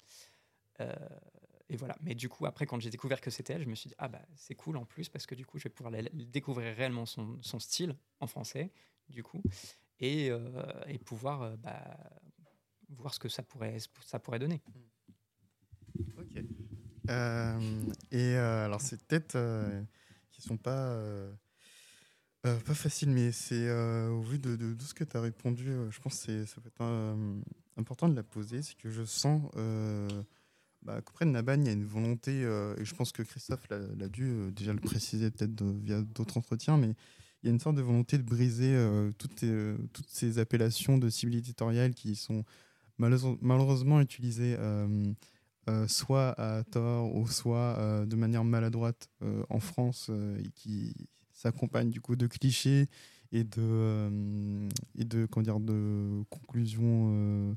et voilà. Mais du coup, après, quand j'ai découvert que c'était elle, je me suis dit, ah bah c'est cool en plus, parce que du coup, je vais pouvoir découvrir réellement son, style en français, du coup, et, euh, pouvoir euh, bah, voir ce que ça pourrait, ça pourrait donner.
Euh, et euh, alors, c'est peut-être euh, qui sont pas. pas facile, mais c'est au vu de, de, de, ce que tu as répondu, je pense que ça peut être important de la poser. C'est que je sens bah, qu'auprès de Naban, il y a une volonté, euh, et je pense que Christophe l'a dû euh, déjà le préciser peut-être via d'autres entretiens, mais il y a une sorte de volonté de briser euh, toutes, toutes, ces, appellations de cibles éditoriales qui sont malheureusement utilisées soit à tort ou soit de manière maladroite en France et qui s'accompagnent du coup de clichés et de, et de, comment dire, de conclusions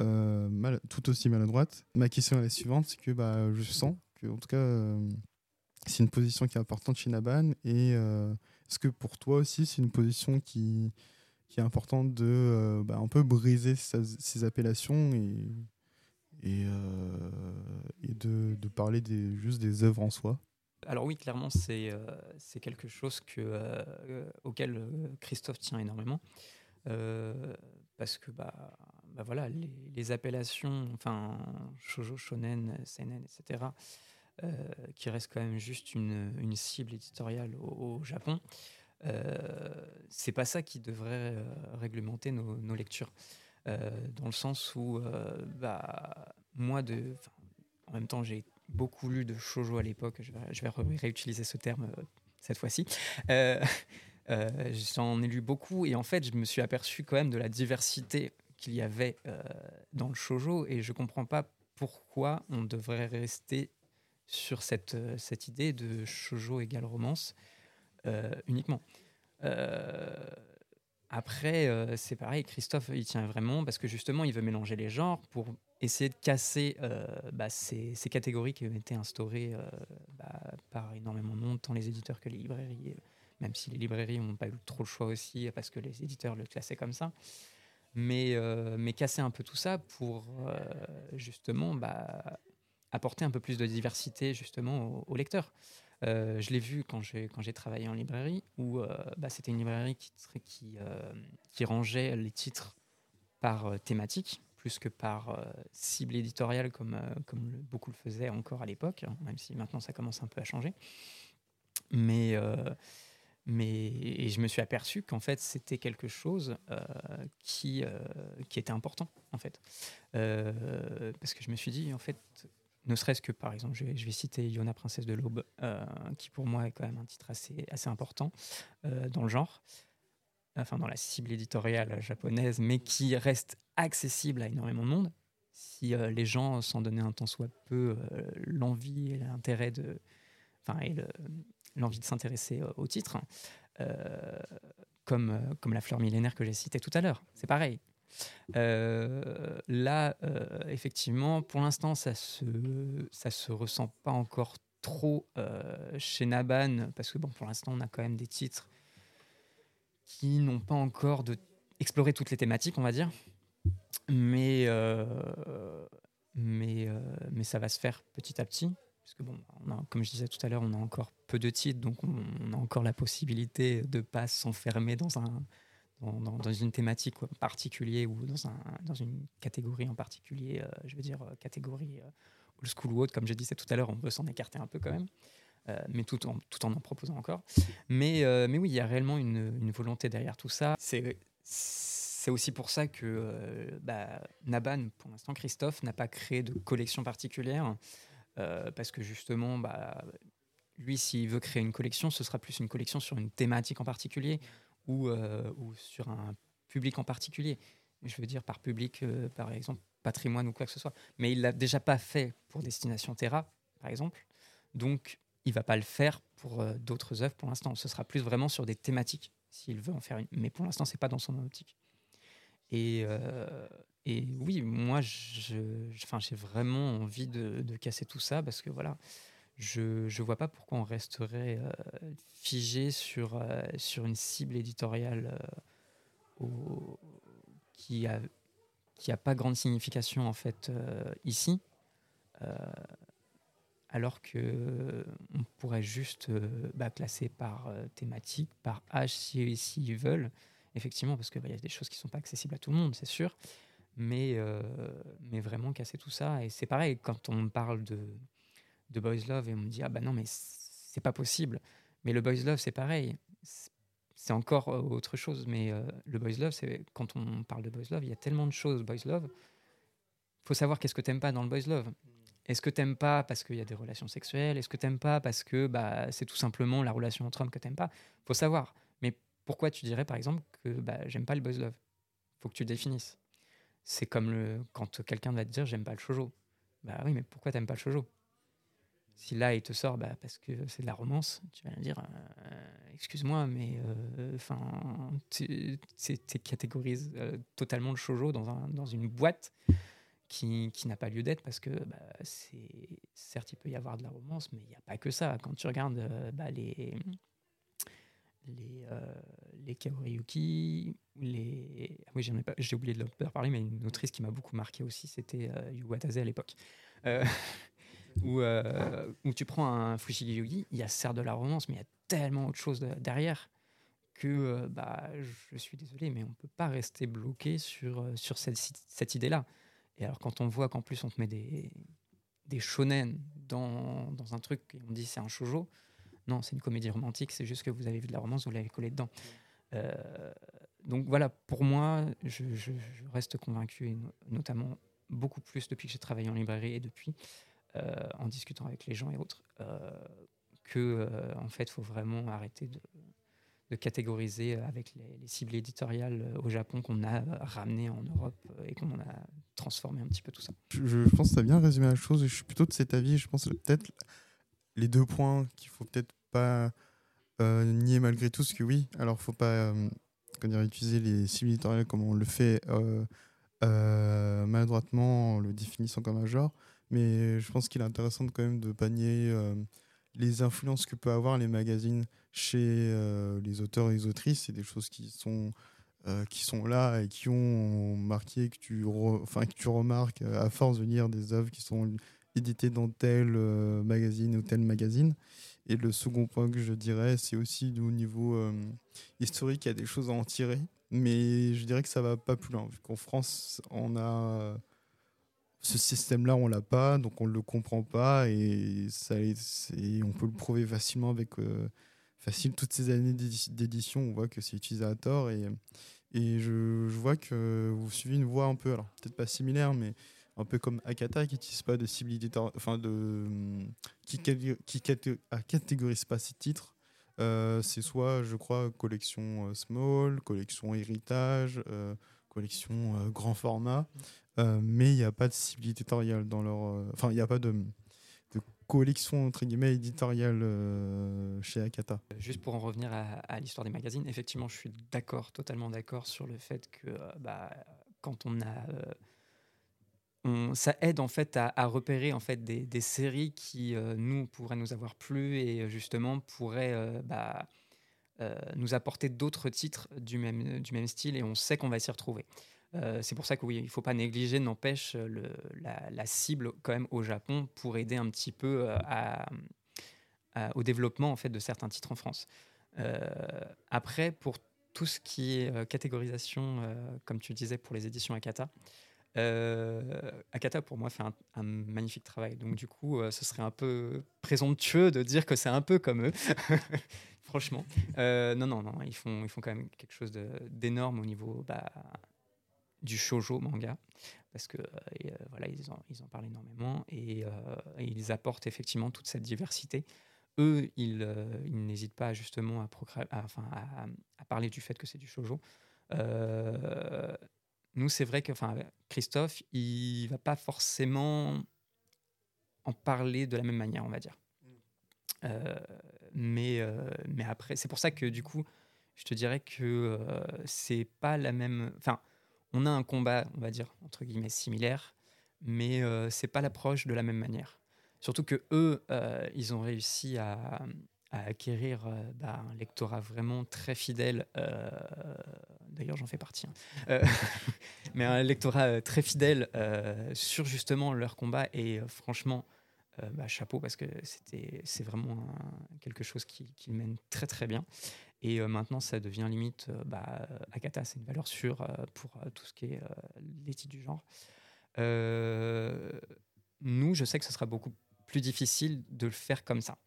euh, mal, tout aussi maladroite. Ma question est la suivante, c'est que bah, je sens que, en tout cas, euh, c'est une position qui est importante chez Naban. Et euh, est-ce que pour toi aussi, c'est une position qui, qui est importante de euh, bah, un peu briser ces, appellations et, et de, parler des, juste des œuvres en soi
alors oui, clairement, c'est euh, quelque chose euh, auquel Christophe tient énormément. Euh, parce que bah, bah voilà, les, appellations, enfin, shoujo, shonen, seinen, etc., euh, qui restent quand même juste une, une cible éditoriale au, Japon, euh, c'est pas ça qui devrait euh, réglementer nos, nos lectures. Euh, dans le sens où, euh, bah, moi, en même temps, j'ai beaucoup lu de shoujo à l'époque, je vais, réutiliser ce terme cette fois-ci. Euh, J'en ai lu beaucoup et en fait, je me suis aperçu quand même de la diversité qu'il y avait euh, dans le shojo et je comprends pas pourquoi on devrait rester sur cette, euh, idée de shojo égale romance euh, uniquement. Euh, après, euh, c'est pareil, Christophe, il tient vraiment parce que justement, il veut mélanger les genres pour essayer de casser bah, ces, catégories qui ont été instaurées bah, par énormément de monde, tant les éditeurs que les librairies même si les librairies n'ont pas eu trop le choix aussi parce que les éditeurs le classaient comme ça. Mais, euh, mais casser un peu tout ça pour euh, justement bah, apporter un peu plus de diversité justement aux lecteurs. Euh, je l'ai vu quand j'ai quand j'ai travaillé en librairie où euh, bah, c'était une librairie qui euh, qui rangeait les titres par thématique plus que par cible éditoriale comme comme beaucoup le faisaient encore à l'époque, hein, même si maintenant ça commence un peu à changer. Mais mais et je me suis aperçu qu'en fait c'était quelque chose qui, qui était important en fait parce que je me suis dit en fait ne serait-ce que par exemple je vais, citer Yona princesse de l'aube euh, qui pour moi est quand même un titre assez, important euh, dans le genre enfin dans la cible éditoriale japonaise, mais qui reste accessible à énormément de monde, si les gens s'en donnaient un temps soit peu l'envie et l'intérêt de, enfin et l'envie de s'intéresser au titre, comme comme la fleur millénaire que j'ai citée tout à l'heure, c'est pareil. Là, effectivement, pour l'instant, ça se ça se ressent pas encore trop chez Naban parce que bon, pour l'instant, on a quand même des titres qui n'ont pas encore de, exploré toutes les thématiques, on va dire. Mais, euh, mais, euh, mais ça va se faire petit à petit. Parce que, bon, comme je disais tout à l'heure, on a encore peu de titres, donc on, a encore la possibilité de ne pas s'enfermer dans, un, dans, une thématique en particulier ou dans, un, dans une catégorie en particulier, euh, je veux dire catégorie old school ou autre. Comme je disais tout à l'heure, on veut s'en écarter un peu quand même. Euh, mais tout en, tout en en proposant encore. Mais, euh, mais oui, il y a réellement une, volonté derrière tout ça. C'est aussi pour ça que euh, bah, Naban, pour l'instant, Christophe, n'a pas créé de collection particulière, parce que justement, bah, lui, s'il veut créer une collection, ce sera plus une collection sur une thématique en particulier ou, ou sur un public en particulier. Je veux dire par public, par exemple, patrimoine ou quoi que ce soit. Mais il l'a déjà pas fait pour Destination Terra, par exemple. Donc, il va pas le faire pour euh, d'autres œuvres pour l'instant. Ce sera plus vraiment sur des thématiques s'il veut en faire une. Mais pour l'instant, c'est pas dans son optique. Et, euh, oui, moi, j'ai vraiment envie de, casser tout ça parce que voilà, je ne vois pas pourquoi on resterait euh, figé sur, sur une cible éditoriale qui a qui a pas grande signification en fait ici alors que euh, on pourrait juste euh, bah, classer par euh, thématique, par âge si, veulent, effectivement, parce qu'il bah, y a des choses qui ne sont pas accessibles à tout le monde, c'est sûr, mais, mais vraiment casser tout ça. Et c'est pareil, quand on parle de, de Boys Love et on me dit, ah bah non, mais c'est pas possible. Mais le Boys Love, c'est pareil. C'est encore autre chose, mais le Boys Love, c'est quand on parle de Boys Love, il y a tellement de choses Boys Love. Faut savoir qu'est-ce que tu n'aimes pas dans le Boys Love. Est-ce que t'aimes pas parce qu'il y a des relations sexuelles? Est-ce que t'aimes pas parce que bah, c'est tout simplement la relation entre hommes que t'aimes pas? Faut savoir. Mais pourquoi tu dirais par exemple que bah, j'aime pas le buzz love? Faut que tu définisses. C'est comme le, quand quelqu'un va te dire j'aime pas le shoujo. Bah oui, mais pourquoi t'aimes pas le shoujo? Si là il te sort bah, parce que c'est de la romance, tu vas lui dire euh, excuse-moi, mais euh, enfin tu catégorises euh, totalement le shoujo dans, un, une boîte qui, n'a pas lieu d'être parce que bah, certes il peut y avoir de la romance mais il n'y a pas que ça. Quand tu regardes bah, les les les Kaoriyuki les ah oui j'ai oublié de leur parler mais une autrice qui m'a beaucoup marqué aussi c'était euh, Yu Watase à l'époque euh, où, tu prends un Fushigi Yugi il y a certes de la romance mais il y a tellement autre chose derrière que bah, je suis désolé, mais on ne peut pas rester bloqué sur, sur cette, cette idée-là. Et alors, quand on voit qu'en plus, on te met des, des shonen dans, dans un truc et on dit c'est un shoujo, non, c'est une comédie romantique, c'est juste que vous avez vu de la romance, vous l'avez collé dedans. Euh, donc voilà, pour moi, je, reste convaincu, et notamment beaucoup plus depuis que j'ai travaillé en librairie et depuis, euh, en discutant avec les gens et autres, euh, que en fait, faut vraiment arrêter de, catégoriser avec les, cibles éditoriales euh, au Japon qu'on a ramené en Europe euh, et qu'on a transformé un petit peu tout ça.
Je, pense que tu as bien résumé la chose et je suis plutôt de cet avis. Je pense que peut-être les deux points qu'il faut peut-être pas euh, nier malgré tout, ce que oui, alors faut pas dire, utiliser les cibles éditoriales comme on le fait maladroitement en le définissant comme un genre, mais je pense qu'il est intéressant quand même de panier les influences que peut avoir les magazines chez euh, les auteurs et les autrices, c'est des choses qui sont, euh, qui sont là et qui ont marqué, que tu, enfin, que tu remarques euh, à force de lire des œuvres qui sont éditées dans tel magazine ou tel magazine. Et le second point que je dirais, c'est aussi au niveau historique, il y a des choses à en tirer. Mais je dirais que ça va pas plus loin. Vu qu'en France, on a ce système-là, on l'a pas, donc on le comprend pas et ça, on peut le prouver facilement avec facile. Toutes ces années d'édition, on voit que c'est utilisé à tort et, et je, vois que vous suivez une voie un peu, alors peut-être pas similaire, mais un peu comme Akata qui n'utilise pas de cible enfin de qui, qui catégorise pas ses titres. C'est soit, je crois, collection small, collection héritage, collection grand format, mais il n'y a pas de cible éditoriale dans leur. Enfin, il n'y a pas de collection entre guillemets éditoriale euh, chez Akata.
Juste pour en revenir à, l'histoire des magazines, effectivement, je suis d'accord, totalement d'accord sur le fait que euh, bah, quand on a euh, ça aide en fait à, repérer en fait des, séries qui nous pourraient nous avoir plu et justement pourraient bah, nous apporter d'autres titres du même, style et on sait qu'on va s'y retrouver. Euh, c'est pour ça que oui, ne faut pas négliger, n'empêche, la, la, cible quand même au Japon pour aider un petit peu euh, au développement en fait de certains titres en France. Euh, après, pour tout ce qui est catégorisation, comme tu disais pour les éditions Akata, Akata pour moi fait un, magnifique travail. Donc du coup, ce serait un peu présomptueux de dire que c'est un peu comme eux. Franchement, non, non, non, ils font, ils font quand même quelque chose d'énorme au niveau bah, du shojo manga. Parce que euh, voilà ils en, parlent énormément et, euh, ils apportent effectivement toute cette diversité. Eux ils, euh, n'hésitent pas justement à, parler du fait que c'est du shojo nous c'est vrai que Christophe il va pas forcément en parler de la même manière on va dire mais mais après c'est pour ça que du coup je te dirais que c'est pas la même enfin on a un combat, on va dire, entre guillemets, similaire, mais euh, c'est pas l'approche de la même manière. Surtout que eux, euh, ils ont réussi à, acquérir euh, bah, un lectorat vraiment très fidèle. D'ailleurs, j'en fais partie. Hein. mais un lectorat très fidèle sur justement leur combat. Et franchement, bah, chapeau parce que c'est vraiment quelque chose qui, qui mène très très bien. Et euh, maintenant, ça devient limite, euh, bah, Akata, c'est une valeur sûre euh, pour tout ce qui est les titres du genre. nous, je sais que ce sera beaucoup plus difficile de le faire comme ça,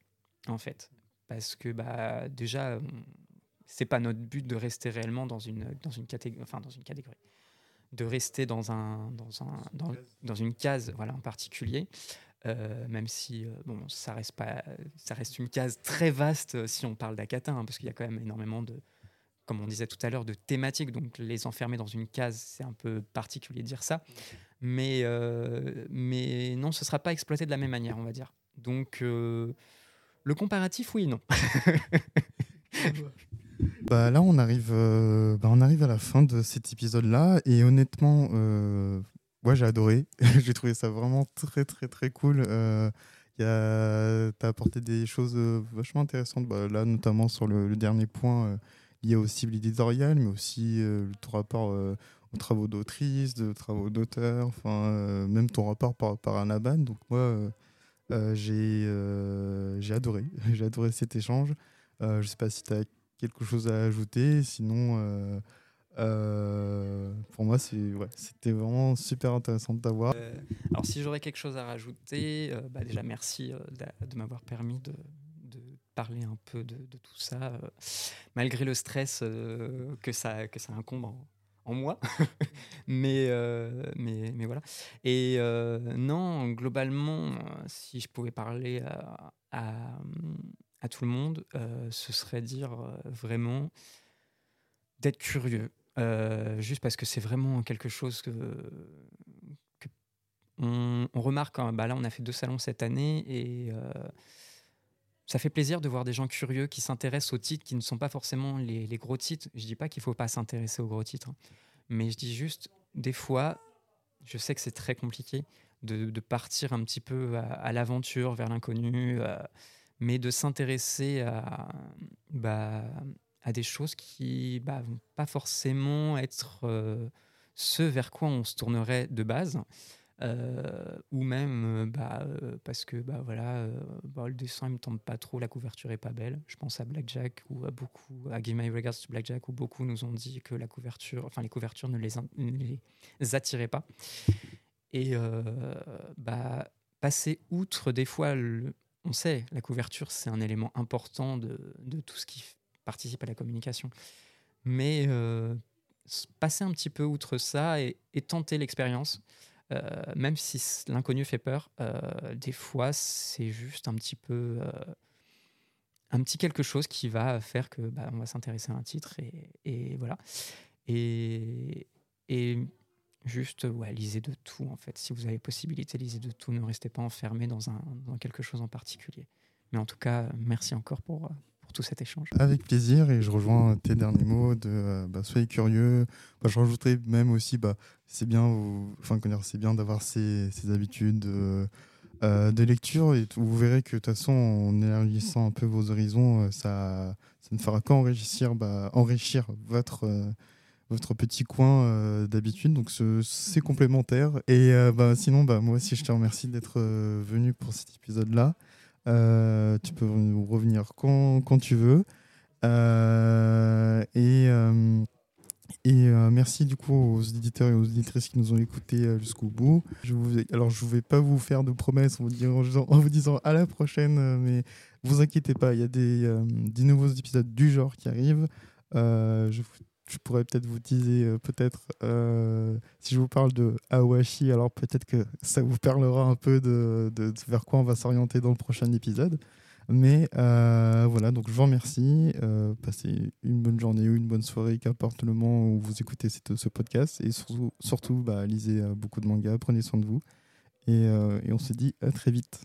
en fait. Parce que bah, déjà, c'est pas notre but de rester réellement dans une, dans une, catégorie, enfin, dans une catégorie. De rester dans, un, dans, un, dans, dans une case voilà, en particulier. Euh, même si euh, bon, ça reste pas, ça reste une case très vaste euh, si on parle d'Akata, hein, parce qu'il y a quand même énormément de, comme on disait tout à l'heure, de thématiques. Donc les enfermer dans une case, c'est un peu particulier de dire ça, mais mais non, ce sera pas exploité de la même manière, on va dire. Donc le comparatif, oui, non.
bah là, on arrive, bah, on arrive à la fin de cet épisode-là, et honnêtement, moi, j'ai adoré. j'ai trouvé ça vraiment très, très, très cool. Euh, tu as apporté des choses euh, vachement intéressantes, bah, là, notamment sur le, dernier point euh, lié aux cibles éditoriales, mais aussi euh, ton rapport aux travaux d'autrice, de travaux d'auteur, même ton rapport par rapport à Naban. Donc, moi, j'ai j'ai adoré. j'ai adoré cet échange. je sais pas si tu as quelque chose à ajouter. Sinon, euh, pour moi, c'était vraiment super intéressant de t'avoir. Euh,
alors, si j'aurais quelque chose à rajouter, euh, bah déjà merci de, m'avoir permis de, parler un peu de, tout ça, malgré le stress que, ça, que ça incombe en, moi. mais, mais, mais voilà. Et non, globalement, si je pouvais parler à, à tout le monde, ce serait dire vraiment d'être curieux, euh, juste parce que c'est vraiment quelque chose que, on, remarque. Hein, bah là, on a fait deux salons cette année et euh, ça fait plaisir de voir des gens curieux qui s'intéressent aux titres qui ne sont pas forcément les, gros titres. Je dis pas qu'il faut pas s'intéresser aux gros titres, hein, mais je dis juste des fois, je sais que c'est très compliqué de, partir un petit peu à, l'aventure, vers l'inconnu, euh, mais de s'intéresser à, bah, à des choses qui ne bah, vont pas forcément être euh, ce vers quoi on se tournerait de base. Euh, ou même euh, bah, parce que bah, voilà, bah, le dessin ne me tente pas trop, la couverture est pas belle. Je pense à Blackjack ou à beaucoup, à Give My Regards to Blackjack, où beaucoup nous ont dit que la couverture, enfin les couvertures ne les, les attiraient pas. Et bah, passer outre des fois, on sait, la couverture c'est un élément important de tout ce qui participe à la communication. Mais euh, passer un petit peu outre ça et, tenter l'expérience, euh, même si l'inconnu fait peur, euh, des fois c'est juste un petit peu un petit quelque chose qui va faire que bah, on va s'intéresser à un titre et, et voilà. Et, et juste, lisez de tout en fait. Si vous avez possibilité, lisez de tout. Ne restez pas enfermé dans quelque chose en particulier. Mais en tout cas, merci encore pour, cet échange.
Avec plaisir, et je rejoins tes derniers mots de euh, bah, soyez curieux. Bah, je rajouterais même aussi, bah, c'est bien, enfin, bien d'avoir ces, habitudes. Euh, euh, de lecture et vous verrez que de toute façon en élargissant un peu vos horizons ça, ça ne fera qu'enrichir enrichir votre votre petit coin d'habitude donc c'est complémentaire et sinon moi aussi je te remercie d'être venu pour cet épisode là euh, tu peux revenir quand, quand tu veux. Euh, et euh, et merci du coup aux éditeurs et aux éditrices qui nous ont écoutés jusqu'au bout. Je alors je ne vais pas vous faire de promesses en vous, disant, en vous disant à la prochaine, mais vous inquiétez pas, il y a des, des nouveaux épisodes du genre qui arrivent. je vous je pourrais peut-être vous teaser, euh, peut-être, euh, si je vous parle de Awashi, alors peut-être que ça vous parlera un peu de, vers quoi on va s'orienter dans le prochain épisode. Mais euh, voilà, donc je vous remercie. passez une bonne journée ou une bonne soirée, qu'importe le moment où vous écoutez ce podcast. Et surtout, surtout bah, lisez beaucoup de mangas, prenez soin de vous. Et on se dit à très vite.